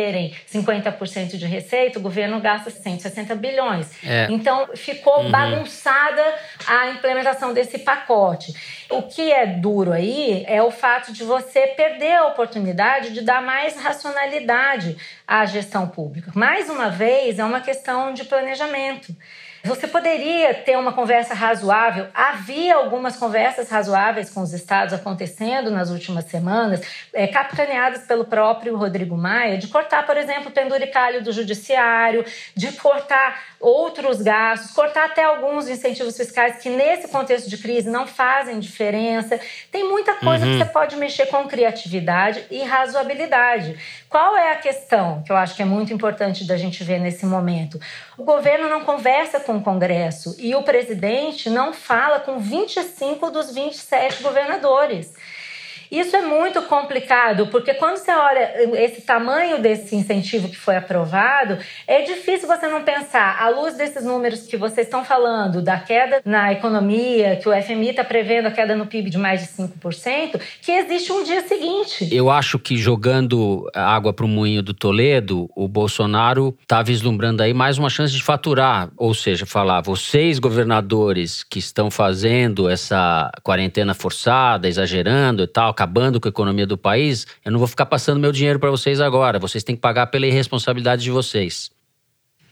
50% de receita, o governo gasta 160 bilhões. É. Então, ficou uhum. bagunçada a implementação desse pacote. O que é duro aí é o fato de você perder a oportunidade de dar mais racionalidade à gestão pública. Mais uma vez, é uma questão de planejamento. Você poderia ter uma conversa razoável. Havia algumas conversas razoáveis com os estados acontecendo nas últimas semanas, é, capitaneadas pelo próprio Rodrigo Maia, de cortar, por exemplo, o penduricalho do judiciário, de cortar outros gastos, cortar até alguns incentivos fiscais que, nesse contexto de crise, não fazem diferença. Tem muita coisa uhum. que você pode mexer com criatividade e razoabilidade. Qual é a questão que eu acho que é muito importante da gente ver nesse momento? O governo não conversa com o Congresso e o presidente não fala com 25 dos 27 governadores. Isso é muito complicado, porque quando você olha esse tamanho desse incentivo que foi aprovado, é difícil você não pensar, à luz desses números que vocês estão falando, da queda na economia, que o FMI está prevendo a queda no PIB de mais de 5%, que existe um dia seguinte. Eu acho que jogando água para o moinho do Toledo, o Bolsonaro está vislumbrando aí mais uma chance de faturar, ou seja, falar, vocês governadores que estão fazendo essa quarentena forçada, exagerando e tal, acabando com a economia do país, eu não vou ficar passando meu dinheiro para vocês agora. Vocês têm que pagar pela irresponsabilidade de vocês.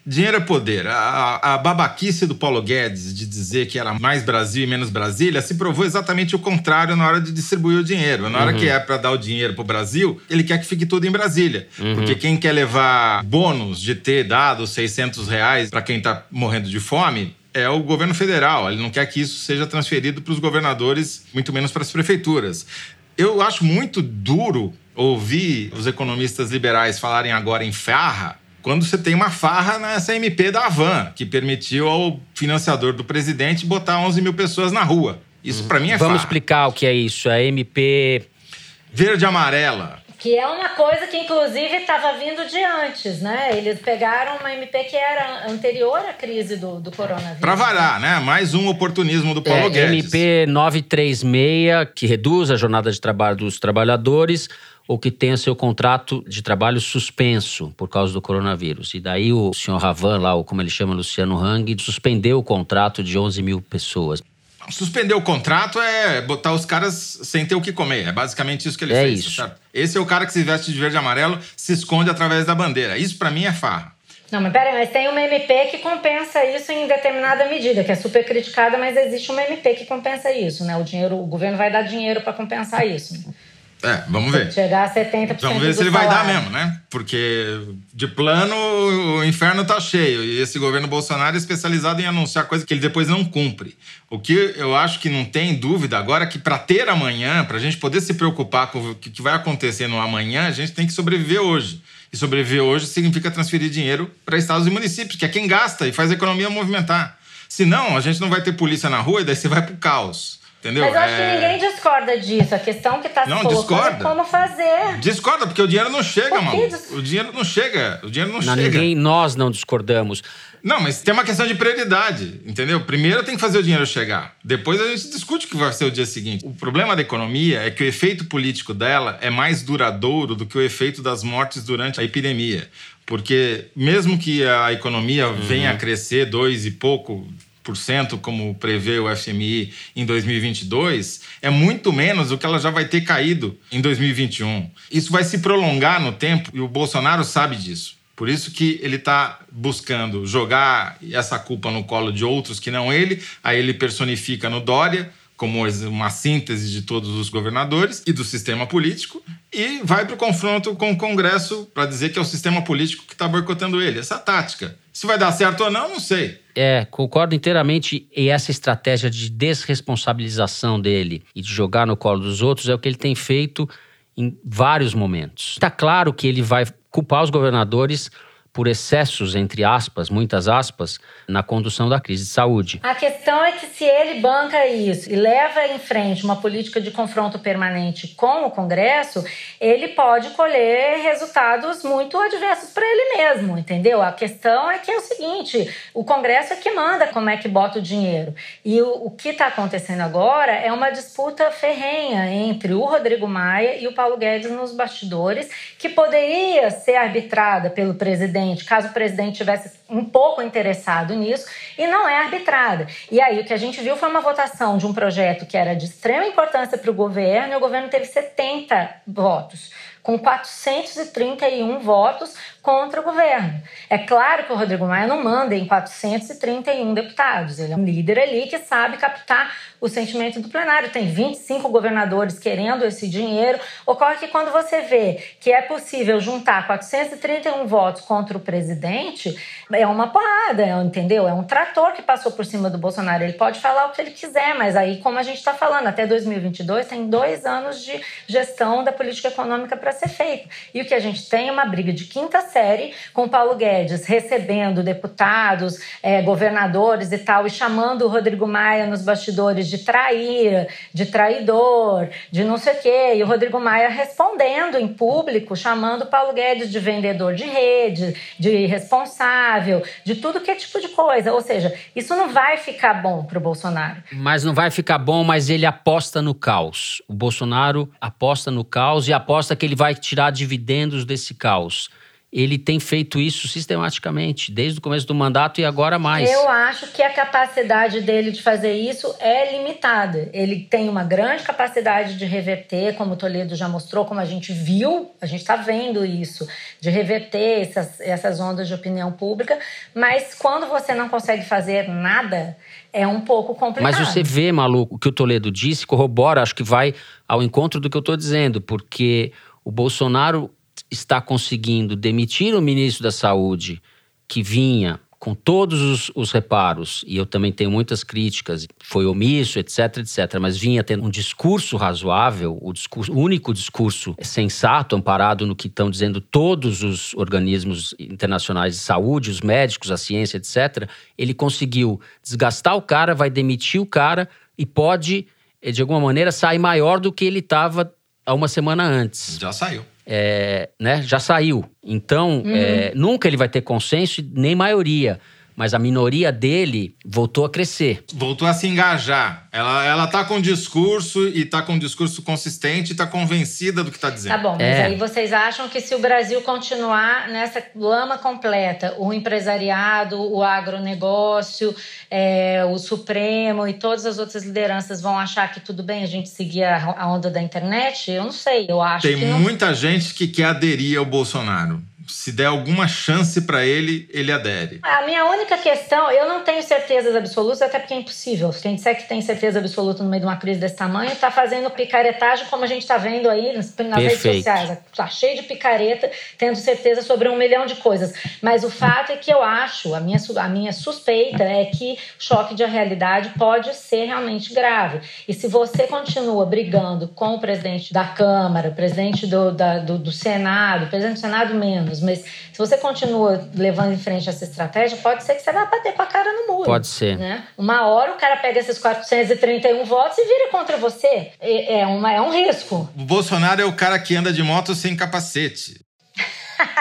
Dinheiro é poder. A, a, babaquice do Paulo Guedes de dizer que era mais Brasil e menos Brasília se provou exatamente o contrário na hora de distribuir o dinheiro. Na hora uhum. que é para dar o dinheiro para o Brasil, ele quer que fique tudo em Brasília. Uhum. Porque quem quer levar bônus de ter dado 600 reais para quem está morrendo de fome é o governo federal. Ele não quer que isso seja transferido para os governadores, muito menos para as prefeituras. Eu acho muito duro ouvir os economistas liberais falarem agora em farra, quando você tem uma farra nessa MP da Avan, que permitiu ao financiador do presidente botar 11 mil pessoas na rua. Isso, para mim, é Vamos farra. explicar o que é isso. A MP... Verde amarela. Que é uma coisa que, inclusive, estava vindo de antes, né? Eles pegaram uma MP que era anterior à crise do, do coronavírus. Para varar, né? Mais um oportunismo do Paulo é, Guedes. MP 936, que reduz a jornada de trabalho dos trabalhadores ou que tenha seu contrato de trabalho suspenso por causa do coronavírus. E daí o senhor Ravan, lá, ou como ele chama, Luciano Hang, suspendeu o contrato de 11 mil pessoas. Suspender o contrato é botar os caras sem ter o que comer. É basicamente isso que ele é fez. Isso. Esse é o cara que se veste de verde e amarelo, se esconde através da bandeira. Isso para mim é farra. Não, mas peraí, mas tem uma MP que compensa isso em determinada medida, que é super criticada, mas existe uma MP que compensa isso, né? O dinheiro, o governo vai dar dinheiro para compensar isso. Né? É, vamos ver. Chegar a 70% Vamos ver se ele salário. vai dar mesmo, né? Porque de plano o inferno tá cheio. E esse governo Bolsonaro é especializado em anunciar coisas que ele depois não cumpre. O que eu acho que não tem dúvida agora é que para ter amanhã, para a gente poder se preocupar com o que vai acontecer no amanhã, a gente tem que sobreviver hoje. E sobreviver hoje significa transferir dinheiro para estados e municípios, que é quem gasta e faz a economia movimentar. Senão, a gente não vai ter polícia na rua e daí você vai pro caos. Entendeu? Mas eu acho é... que ninguém discorda disso. A questão que está se não, é discorda. é como fazer. Discorda, porque o dinheiro não chega, mano. Dis... O dinheiro não chega. O dinheiro não, não chega. Ninguém, nós não discordamos. Não, mas tem uma questão de prioridade, entendeu? Primeiro tem que fazer o dinheiro chegar. Depois a gente discute o que vai ser o dia seguinte. O problema da economia é que o efeito político dela é mais duradouro do que o efeito das mortes durante a epidemia. Porque mesmo que a economia uhum. venha a crescer dois e pouco, como prevê o FMI em 2022, é muito menos do que ela já vai ter caído em 2021. Isso vai se prolongar no tempo e o Bolsonaro sabe disso. Por isso que ele está buscando jogar essa culpa no colo de outros que não ele, aí ele personifica no Dória como uma síntese de todos os governadores e do sistema político, e vai para o confronto com o Congresso para dizer que é o sistema político que está boicotando ele. Essa tática. Se vai dar certo ou não, não sei. É, concordo inteiramente. E essa estratégia de desresponsabilização dele e de jogar no colo dos outros é o que ele tem feito em vários momentos. Está claro que ele vai culpar os governadores por excessos, entre aspas, muitas aspas, na condução da crise de saúde. A questão é que se ele banca isso e leva em frente uma política de confronto permanente com o Congresso, ele pode colher resultados muito adversos para ele mesmo, entendeu? A questão é que é o seguinte: o Congresso é que manda como é que bota o dinheiro. E o, o que está acontecendo agora é uma disputa ferrenha entre o Rodrigo Maia e o Paulo Guedes nos bastidores, que poderia ser arbitrada pelo presidente presidente, caso o presidente tivesse um pouco interessado nisso, e não é arbitrada. E aí o que a gente viu foi uma votação de um projeto que era de extrema importância para o governo, e o governo teve 70 votos com 431 votos contra o governo. É claro que o Rodrigo Maia não manda em 431 deputados. Ele é um líder ali que sabe captar o sentimento do plenário. Tem 25 governadores querendo esse dinheiro. Ocorre que quando você vê que é possível juntar 431 votos contra o presidente, é uma porrada, entendeu? É um trator que passou por cima do Bolsonaro. Ele pode falar o que ele quiser, mas aí, como a gente está falando, até 2022 tem dois anos de gestão da política econômica para ser feita. E o que a gente tem é uma briga de quinta série com Paulo Guedes recebendo deputados, é, governadores e tal, e chamando o Rodrigo Maia nos bastidores de traíra, de traidor, de não sei o quê. E o Rodrigo Maia respondendo em público, chamando Paulo Guedes de vendedor de rede, de irresponsável, de tudo que é tipo de coisa. Ou seja, isso não vai ficar bom para o Bolsonaro. Mas não vai ficar bom, mas ele aposta no caos. O Bolsonaro aposta no caos e aposta que ele vai tirar dividendos desse caos ele tem feito isso sistematicamente, desde o começo do mandato e agora mais. Eu acho que a capacidade dele de fazer isso é limitada. Ele tem uma grande capacidade de reverter, como o Toledo já mostrou, como a gente viu, a gente está vendo isso, de reverter essas, essas ondas de opinião pública, mas quando você não consegue fazer nada, é um pouco complicado. Mas você vê, maluco, o que o Toledo disse corrobora, acho que vai ao encontro do que eu estou dizendo, porque o Bolsonaro está conseguindo demitir o ministro da Saúde, que vinha com todos os, os, reparos, e eu também tenho muitas críticas, foi omisso, etc, etc, mas vinha tendo um discurso razoável, o, discurso, o único discurso sensato, amparado no que estão dizendo todos os organismos internacionais de saúde, os médicos, a ciência, etc, ele conseguiu desgastar o cara, vai demitir o cara e pode, de alguma maneira, sair maior do que ele estava há uma semana antes. Já saiu é, né, já saiu. Então, uhum. é, nunca ele vai ter consenso nem maioria mas a minoria dele voltou a crescer. Voltou a se engajar. Ela, ela tá com discurso e tá com um discurso consistente e tá convencida do que tá dizendo. Tá bom, mas é. aí vocês acham que se o Brasil continuar nessa lama completa, o empresariado, o agronegócio, é, o Supremo e todas as outras lideranças vão achar que tudo bem a gente seguir a, a onda da internet? Eu não sei, eu acho Tem que não... muita gente que quer aderir ao Bolsonaro se der alguma chance para ele, ele adere. A minha única questão, eu não tenho certezas absolutas, até porque é impossível. Quem disser que tem certeza absoluta no meio de uma crise desse tamanho está fazendo picaretagem, como a gente está vendo aí nas, nas redes sociais. Está cheio de picareta, tendo certeza sobre um milhão de coisas. Mas o fato é que eu acho, a minha, a minha suspeita é que o choque de realidade pode ser realmente grave. E se você continua brigando com o presidente da Câmara, o presidente do, da, do, do Senado, o presidente do Senado menos, anos, mas se você continua levando em frente essa estratégia, pode ser que você vá bater com a cara no muro. Pode ser. Né? Uma hora o cara pega esses 431 votos e vira contra você. É, é, uma, é um risco. O Bolsonaro é o cara que anda de moto sem capacete.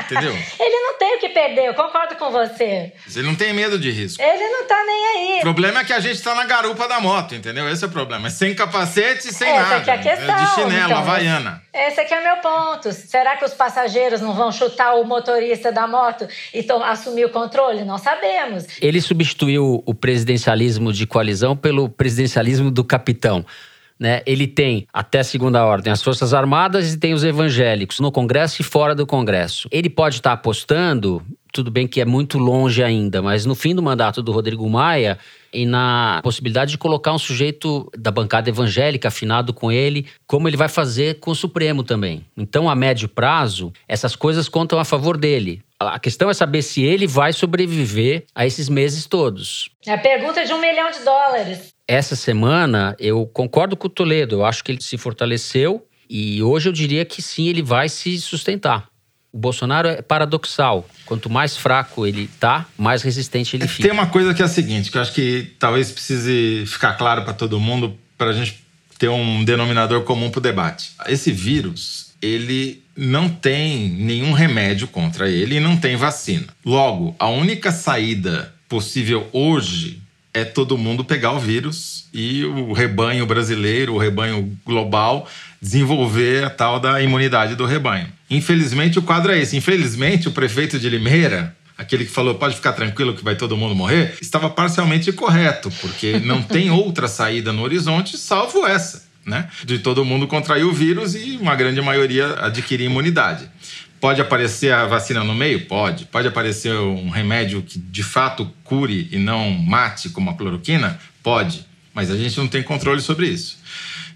Entendeu? ele não tem o que perder, eu concordo com você. Ele não tem medo de risco. Ele não tá nem aí. O problema é que a gente tá na garupa da moto, entendeu? Esse é o problema. É sem capacete e sem Essa nada. Essa é a questão. É de chinelo, então, havaiana. Esse aqui é meu ponto. Será que os passageiros não vão chutar o motorista da moto e assumir o controle? Não sabemos. Ele substituiu o presidencialismo de coalizão pelo presidencialismo do capitão né, ele tem, até segunda ordem, as Forças Armadas e tem os evangélicos no Congresso e fora do Congresso. Ele pode estar apostando, tudo bem que é muito longe ainda, mas no fim do mandato do Rodrigo Maia e na possibilidade de colocar um sujeito da bancada evangélica afinado com ele, como ele vai fazer com o Supremo também. Então, a médio prazo, essas coisas contam a favor dele. A questão é saber se ele vai sobreviver a esses meses todos. É a pergunta de um milhão de dólares essa semana eu concordo com o Toledo. Eu acho que ele se fortaleceu E hoje eu diria que sim, ele vai se sustentar. O Bolsonaro é paradoxal. Quanto mais fraco ele tá, mais resistente ele fica. Tem uma coisa que é a seguinte, que eu acho que talvez precise ficar claro para todo mundo, para a gente ter um denominador comum para o debate. Esse vírus, ele não tem nenhum remédio contra ele e não tem vacina. Logo, a única saída possível hoje é todo mundo pegar o vírus e o rebanho brasileiro, o rebanho global, desenvolver a tal da imunidade do rebanho. Infelizmente, o quadro é esse. Infelizmente, o prefeito de Limeira, aquele que falou pode ficar tranquilo que vai todo mundo morrer, estava parcialmente correto, porque não tem outra saída no horizonte salvo essa, né? De todo mundo contrair o vírus e uma grande maioria adquirir imunidade. Pode aparecer a vacina no meio? Pode. Pode aparecer um remédio que de fato cure e não mate, como a cloroquina? Pode. Mas a gente não tem controle sobre isso.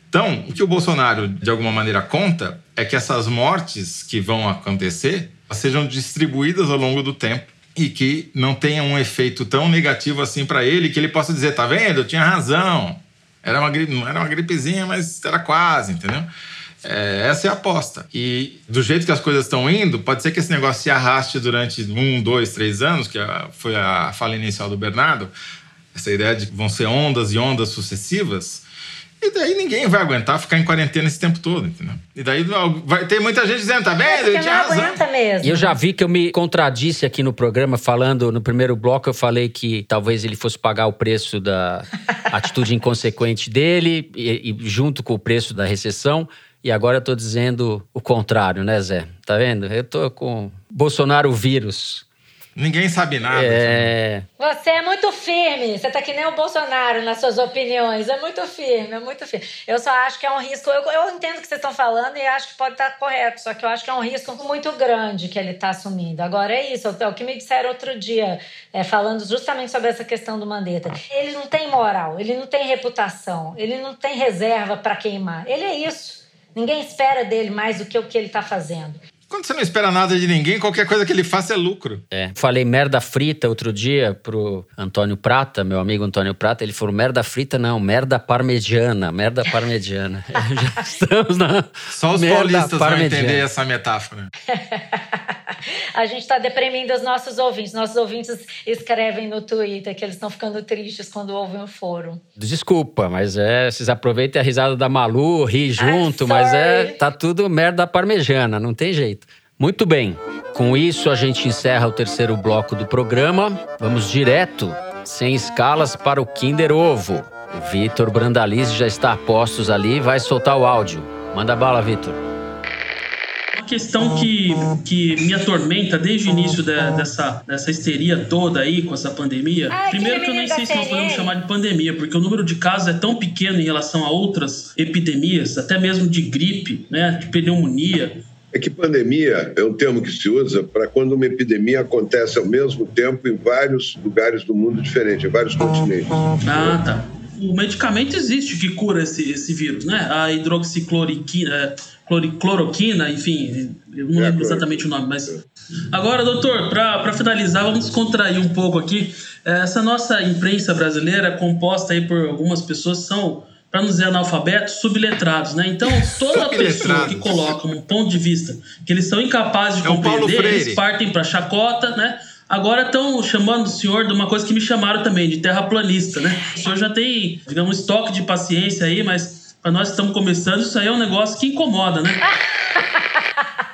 Então, o que o Bolsonaro, de alguma maneira, conta é que essas mortes que vão acontecer sejam distribuídas ao longo do tempo e que não tenha um efeito tão negativo assim para ele que ele possa dizer: tá vendo? Eu tinha razão. Era uma, não era uma gripezinha, mas era quase, entendeu? É, essa é a aposta. E do jeito que as coisas estão indo, pode ser que esse negócio se arraste durante um, dois, três anos, que foi a fala inicial do Bernardo, essa ideia de que vão ser ondas e ondas sucessivas. E daí ninguém vai aguentar ficar em quarentena esse tempo todo, entendeu? E daí vai ter muita gente dizendo, tá vendo? É porque não aguenta mesmo. E eu já vi que eu me contradisse aqui no programa, falando no primeiro bloco, eu falei que talvez ele fosse pagar o preço da atitude inconsequente dele, e, e junto com o preço da recessão. E agora eu tô dizendo o contrário, né, Zé? Tá vendo? Eu tô com Bolsonaro vírus. Ninguém sabe nada. É... Você é muito firme. Você tá que nem o Bolsonaro nas suas opiniões. É muito firme, é muito firme. Eu só acho que é um risco. Eu, eu entendo o que vocês estão falando e acho que pode estar correto. Só que eu acho que é um risco muito grande que ele está assumindo. Agora é isso. É o que me disseram outro dia, é, falando justamente sobre essa questão do Mandetta. Ele não tem moral, ele não tem reputação, ele não tem reserva para queimar. Ele é isso. Ninguém espera dele mais do que o que ele está fazendo. Quando você não espera nada de ninguém, qualquer coisa que ele faça é lucro. É. Falei merda frita outro dia pro Antônio Prata, meu amigo Antônio Prata. Ele falou: merda frita não, merda parmegiana. Merda parmegiana. Já estamos na. Só os merda paulistas parmegiana. vão entender essa metáfora. A gente está deprimindo os nossos ouvintes. Nossos ouvintes escrevem no Twitter que eles estão ficando tristes quando ouvem o foro. Desculpa, mas é. Vocês aproveitem a risada da Malu, ri junto, mas é. Tá tudo merda parmegiana, não tem jeito. Muito bem. Com isso, a gente encerra o terceiro bloco do programa. Vamos direto, sem escalas, para o Kinder Ovo. O Vitor Brandalize já está a postos ali, vai soltar o áudio. Manda bala, Vitor. Uma questão que, que me atormenta desde o início da- dessa, dessa histeria toda aí com essa pandemia. Ai, Primeiro que eu nem sei se nós podemos chamar de pandemia, porque o número de casos é tão pequeno em relação a outras epidemias, até mesmo de gripe, né, de pneumonia. É que pandemia é um termo que se usa para quando uma epidemia acontece ao mesmo tempo em vários lugares do mundo diferentes, em vários continentes. Ah, tá. O medicamento existe que cura esse, esse vírus, né? A hidroxicloroquina, é, cloroquina, enfim, eu não É, lembro exatamente o nome, mas. Agora, doutor, para finalizar, vamos descontrair um pouco aqui. É, Essa nossa imprensa brasileira, composta aí por algumas pessoas, são, para não dizer analfabetos, subletrados, né? Então, toda pessoa que coloca um ponto de vista que eles são incapazes de É compreender, eles partem para chacota, né? Agora estão chamando o senhor de uma coisa que me chamaram também, de terraplanista, né? O senhor já tem, digamos, estoque de paciência aí, mas para nós que estamos começando, isso aí é um negócio que incomoda, né?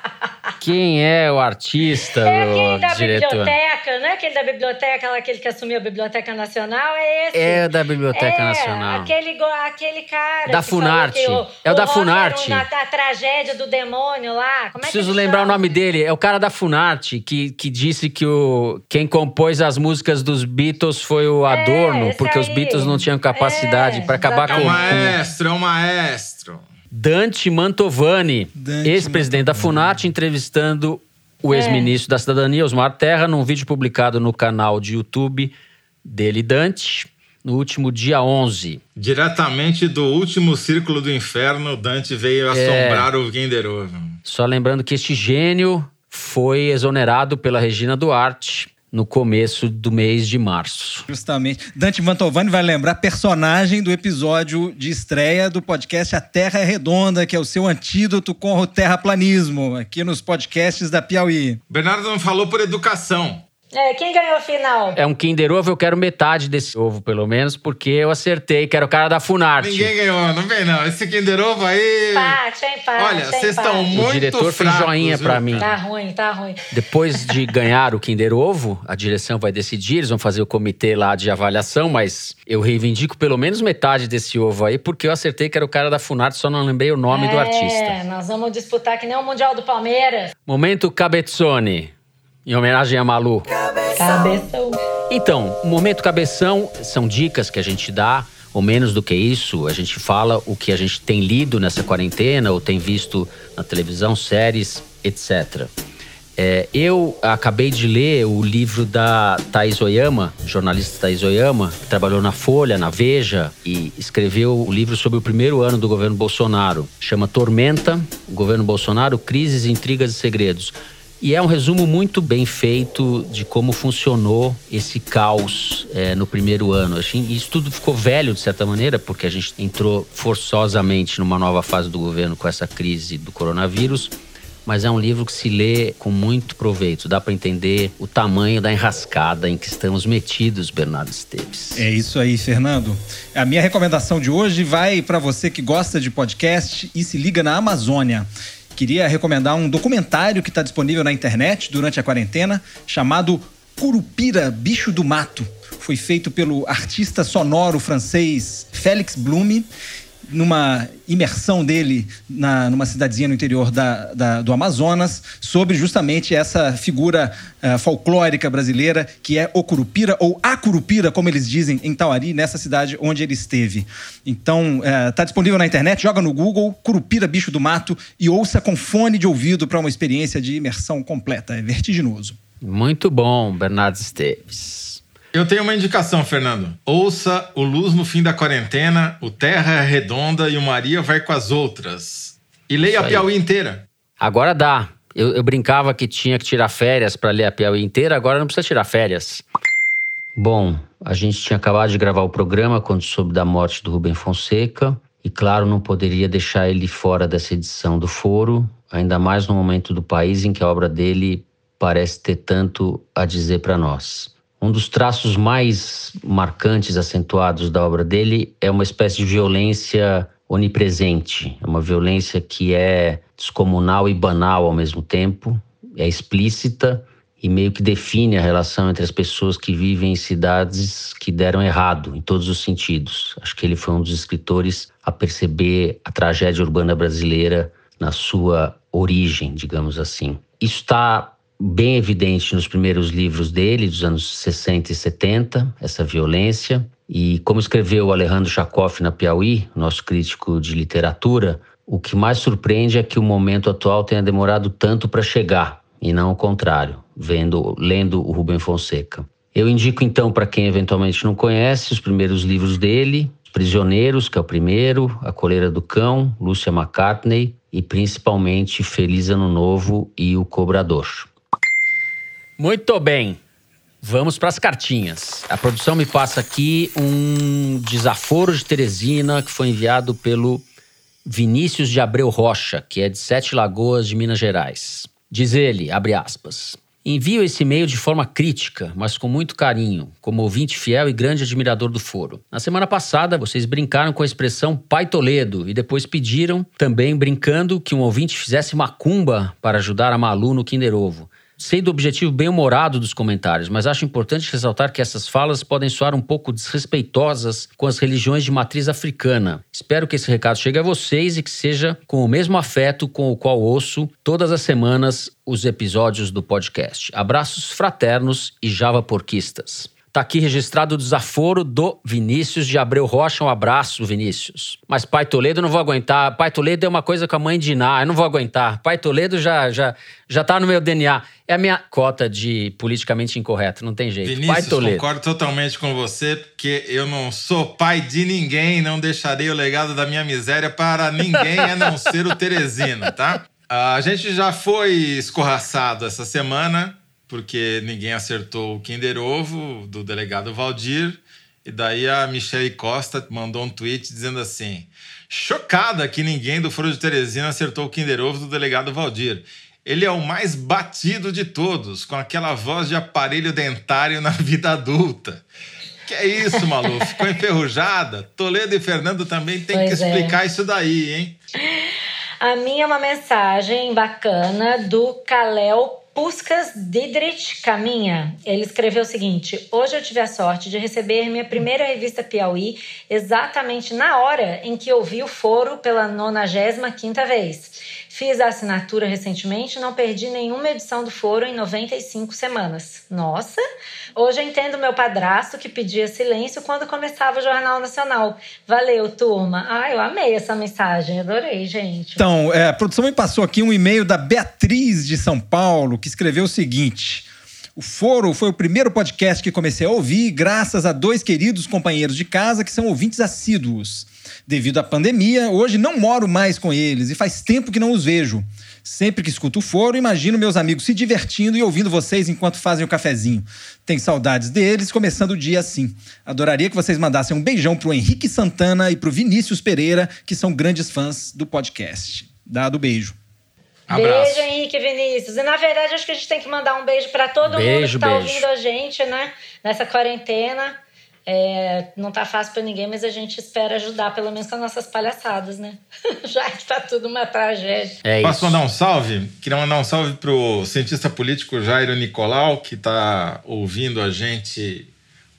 Quem é o artista, É aquele o da diretor? biblioteca, não é aquele da biblioteca, lá, aquele que assumiu a Biblioteca Nacional, é esse. É da Biblioteca É, Nacional. Aquele, aquele cara. Da que falou Funarte. o- É o da rock era Funarte. uma- a tragédia do demônio lá. Como é Preciso lembrar o chama? nome dele. É o cara da Funarte, que, que disse que o, quem compôs as músicas dos Beatles foi o Adorno, esse porque os aí. Beatles não tinham capacidade É, para acabar É com, um com maestro, é um maestro. Dante Mantovani, ex-presidente da Funarte, entrevistando o É. ex-ministro da Cidadania, Osmar Terra, num vídeo publicado no canal de YouTube dele, Dante, no último dia 11. Diretamente do último círculo do inferno, Dante veio assombrar o Kinder Ovo. Só lembrando que este gênio foi exonerado pela Regina Duarte no começo do mês de março. Justamente. Dante Mantovani vai lembrar personagem do episódio de estreia do podcast A Terra é Redonda, que é o seu antídoto com o terraplanismo, aqui nos podcasts da Piauí. Bernardo não falou por educação. É, quem ganhou a final? É um Kinder Ovo, eu quero metade desse ovo, pelo menos, porque eu acertei, que era o cara da Funarte. Ninguém ganhou, não vem não. Esse Kinder Ovo aí... Empate, é empate, Olha, é vocês estão muito O diretor fez fracos, joinha viu, pra mim. Tá ruim, tá ruim. Depois de ganhar o Kinder Ovo, a direção vai decidir, eles vão fazer o comitê lá de avaliação, mas eu reivindico pelo menos metade desse ovo aí, porque eu acertei que era o cara da Funarte, só não lembrei o nome do artista. É, nós vamos disputar que nem o Mundial do Palmeiras. Momento Cabezzone, em homenagem a Malu. Cabeção. Então, o momento cabeção são dicas que a gente dá, ou menos do que isso, a gente fala o que a gente tem lido nessa quarentena ou tem visto na televisão, séries, etc. É, eu acabei de ler o livro da Thais Oyama, jornalista Thais Oyama, que trabalhou na Folha, na Veja, e escreveu o livro sobre o primeiro ano do governo Bolsonaro. Chama Tormenta, o governo Bolsonaro, Crises, Intrigas e Segredos. E é um resumo muito bem feito de como funcionou esse caos é, no primeiro ano. Assim, isso tudo ficou velho, de certa maneira, porque a gente entrou forçosamente numa nova fase do governo com essa crise do coronavírus. Mas é um livro que se lê com muito proveito. Dá para entender o tamanho da enrascada em que estamos metidos, Bernardo Esteves. É isso aí, Fernando. A minha recomendação de hoje vai para você que gosta de podcast e se liga na Amazônia. Queria recomendar um documentário que está disponível na internet durante a quarentena, chamado Curupira, Bicho do Mato. Foi feito pelo artista sonoro francês Félix Blume, numa imersão dele na, numa cidadezinha no interior da, da- do Amazonas, sobre justamente essa figura eh, folclórica brasileira que é o Curupira, ou a Curupira, como eles dizem em Tauari, nessa cidade onde ele esteve. Então, está disponível na internet, joga no Google, Curupira Bicho do Mato, e ouça com fone de ouvido para uma experiência de imersão completa. É vertiginoso. Muito bom, Bernardo Esteves. Eu tenho uma indicação, Fernando. Ouça o Luz no Fim da Quarentena, o Terra é Redonda e o Maria vai com as outras. E leia a. Piauí inteira. Agora dá. Eu, eu brincava que tinha que tirar férias para ler a Piauí inteira, agora não precisa tirar férias. Bom, a gente tinha acabado de gravar o programa quando soube da morte do Rubem Fonseca. E claro, não poderia deixar ele fora dessa edição do Foro, ainda mais no momento do país em que a obra dele parece ter tanto a dizer para nós. Um dos traços mais marcantes, acentuados da obra dele é uma espécie de violência onipresente. É uma violência que é descomunal e banal ao mesmo tempo, é explícita e meio que define a relação entre as pessoas que vivem em cidades que deram errado em todos os sentidos. Acho que ele foi um dos escritores a perceber a tragédia urbana brasileira na sua origem, digamos assim. Isso está bem evidente nos primeiros livros dele, dos anos 60 e 70, essa violência. E como escreveu Alejandro Chakoff na Piauí, nosso crítico de literatura, o que mais surpreende é que o momento atual tenha demorado tanto para chegar, e não o contrário, vendo, lendo o Rubem Fonseca. Eu indico então para quem eventualmente não conhece os primeiros livros dele, Os Prisioneiros, que é o primeiro, A Coleira do Cão, Lúcia McCartney e principalmente Feliz Ano Novo e O Cobrador. Muito bem. Vamos para as cartinhas. A produção me passa aqui um desaforo de Teresina que foi enviado pelo Vinícius de Abreu Rocha, que é de Sete Lagoas, de Minas Gerais. Diz ele, abre aspas. Envio esse e-mail de forma crítica, mas com muito carinho, como ouvinte fiel e grande admirador do foro. Na semana passada, vocês brincaram com a expressão Pai Toledo e depois pediram, também brincando, que um ouvinte fizesse macumba para ajudar a Malu no Kinder Ovo. Sei do objetivo bem-humorado dos comentários, mas acho importante ressaltar que essas falas podem soar um pouco desrespeitosas com as religiões de matriz africana. Espero que esse recado chegue a vocês e que seja com o mesmo afeto com o qual ouço todas as semanas os episódios do podcast. Abraços fraternos e javaporquistas. Tá aqui registrado o desaforo do Vinícius de Abreu Rocha. Um abraço, Vinícius. Mas Pai Toledo não vou aguentar. Pai Toledo é uma coisa com a mãe de Iná. Eu não vou aguentar. Pai Toledo já, já, já tá no meu DNA. É a minha cota de politicamente incorreto. Não tem jeito. Pai Vinícius, Toledo. concordo totalmente com você, porque eu não sou pai de ninguém, não deixarei o legado da minha miséria para ninguém a não ser o Teresina, tá? A gente já foi escorraçado essa semana porque ninguém acertou o Kinder Ovo do delegado Valdir. E daí a Michele Costa mandou um tweet dizendo assim: chocada que ninguém do Foro de Teresina acertou o Kinder Ovo do delegado Valdir. Ele é o mais batido de todos, com aquela voz de aparelho dentário na vida adulta. Que é isso, Malu? Ficou enferrujada? Toledo e Fernando também tem pois que é. explicar é. isso daí, hein? A minha é uma mensagem bacana do Kalel Puskas Didrich Caminha, ele escreveu o seguinte: Hoje eu tive a sorte de receber minha primeira revista Piauí exatamente na hora em que ouvi o foro pela 95 vez. Fiz a assinatura recentemente e não perdi nenhuma edição do foro em 95 semanas. Nossa! Hoje eu entendo meu padrasto que pedia silêncio quando começava o Jornal Nacional. Valeu, turma. Ah, eu amei essa mensagem, adorei, gente. Então, é, a produção me passou aqui um e-mail da Beatriz de São Paulo, que escreveu o seguinte. O Foro foi o primeiro podcast que comecei a ouvir, graças a dois queridos companheiros de casa que são ouvintes assíduos. Devido à pandemia, hoje não moro mais com eles e faz tempo que não os vejo. Sempre que escuto o foro, imagino meus amigos se divertindo e ouvindo vocês enquanto fazem o cafezinho. Tenho saudades deles, começando o dia assim. Adoraria que vocês mandassem um beijão pro Henrique Santana e pro Vinícius Pereira, que são grandes fãs do podcast. Dado beijo. Abraço. Beijo, Henrique e Vinícius. E na verdade, acho que a gente tem que mandar um beijo para todo beijo, mundo que tá beijo. ouvindo a gente, né? Nessa quarentena. É, não tá fácil para ninguém, mas a gente espera ajudar, pelo menos com as nossas palhaçadas, né? Já que tá tudo uma tragédia. É Posso mandar um salve? Queria mandar um salve pro cientista político Jairo Nicolau, que tá ouvindo a gente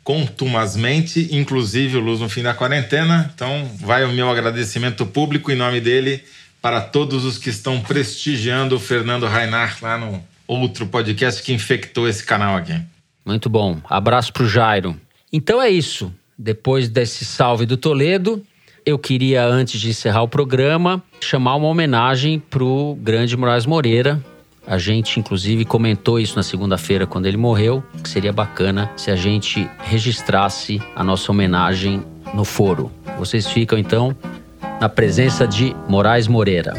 contumazmente, inclusive o Luz no fim da quarentena. Então, vai o meu agradecimento público em nome dele para todos os que estão prestigiando o Fernando Reinhardt lá no outro podcast que infectou esse canal aqui. Muito bom. Abraço pro Jairo. Então é isso. Depois desse salve do Toledo, eu queria, antes de encerrar o programa, chamar uma homenagem pro grande Moraes Moreira. A gente, inclusive, comentou isso na segunda-feira, quando ele morreu, que seria bacana se a gente registrasse a nossa homenagem no foro. Vocês ficam, então, na presença de Moraes Moreira.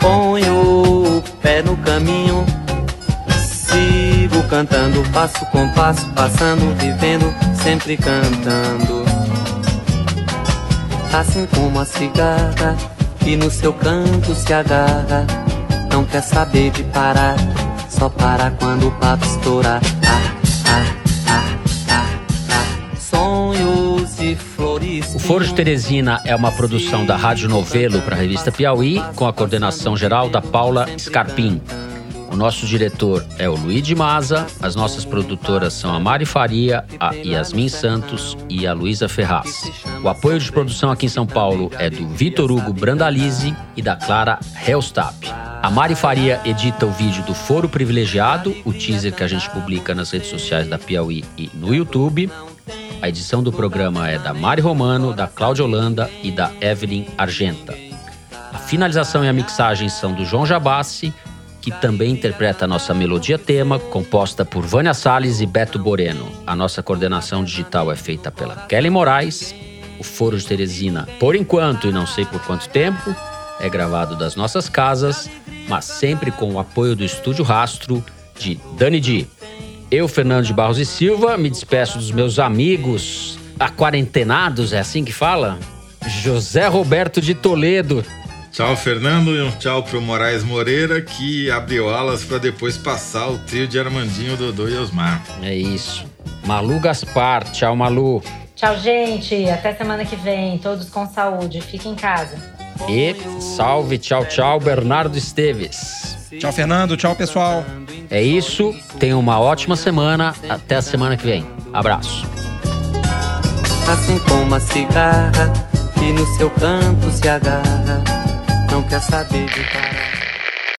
Ponho o pé no caminho Sigo cantando, passo com passo, passando, vivendo, sempre cantando. Assim como a cigarra que no seu canto se agarra, não quer saber de parar, só para quando o papo estourar. Ah, ah. Sonhos flores. O Foro de Teresina é uma produção da Rádio Novelo para a revista Piauí, com a coordenação geral da Paula Scarpim. O nosso diretor é o Luiz de Maza, as nossas produtoras são a Mari Faria, a Yasmin Santos e a Luísa Ferraz. O apoio de produção aqui em São Paulo é do Vitor Hugo Brandalize e da Clara Hellstap. A Mari Faria edita o vídeo do Foro Privilegiado, o teaser que a gente publica nas redes sociais da Piauí e no YouTube. A edição do programa é da Mari Romano, da Cláudia Holanda e da Evelyn Argenta. A finalização e a mixagem são do João Jabassi que também interpreta a nossa melodia tema, composta por Vânia Salles e Beto Boreno. A nossa coordenação digital é feita pela Kelly Moraes. O Foro de Teresina, por enquanto e não sei por quanto tempo, é gravado das nossas casas, mas sempre com o apoio do Estúdio Rastro de Dani Di. Eu, Fernando de Barros e Silva, me despeço dos meus amigos aquarentenados, é assim que fala? José Roberto de Toledo, Tchau, Fernando, e um tchau pro Moraes Moreira, que abriu alas para depois passar o trio de Armandinho, Dodô e Osmar. É isso. Malu Gaspar, tchau, Malu. Tchau, gente. Até semana que vem. Todos com saúde. Fiquem em casa. E salve, tchau, tchau, Bernardo Esteves. Tchau, Fernando. Tchau, pessoal. É isso. Tenham uma ótima semana. Até a semana que vem. Abraço. Assim como a cigarra que no seu canto se agarra não quer saber de parar.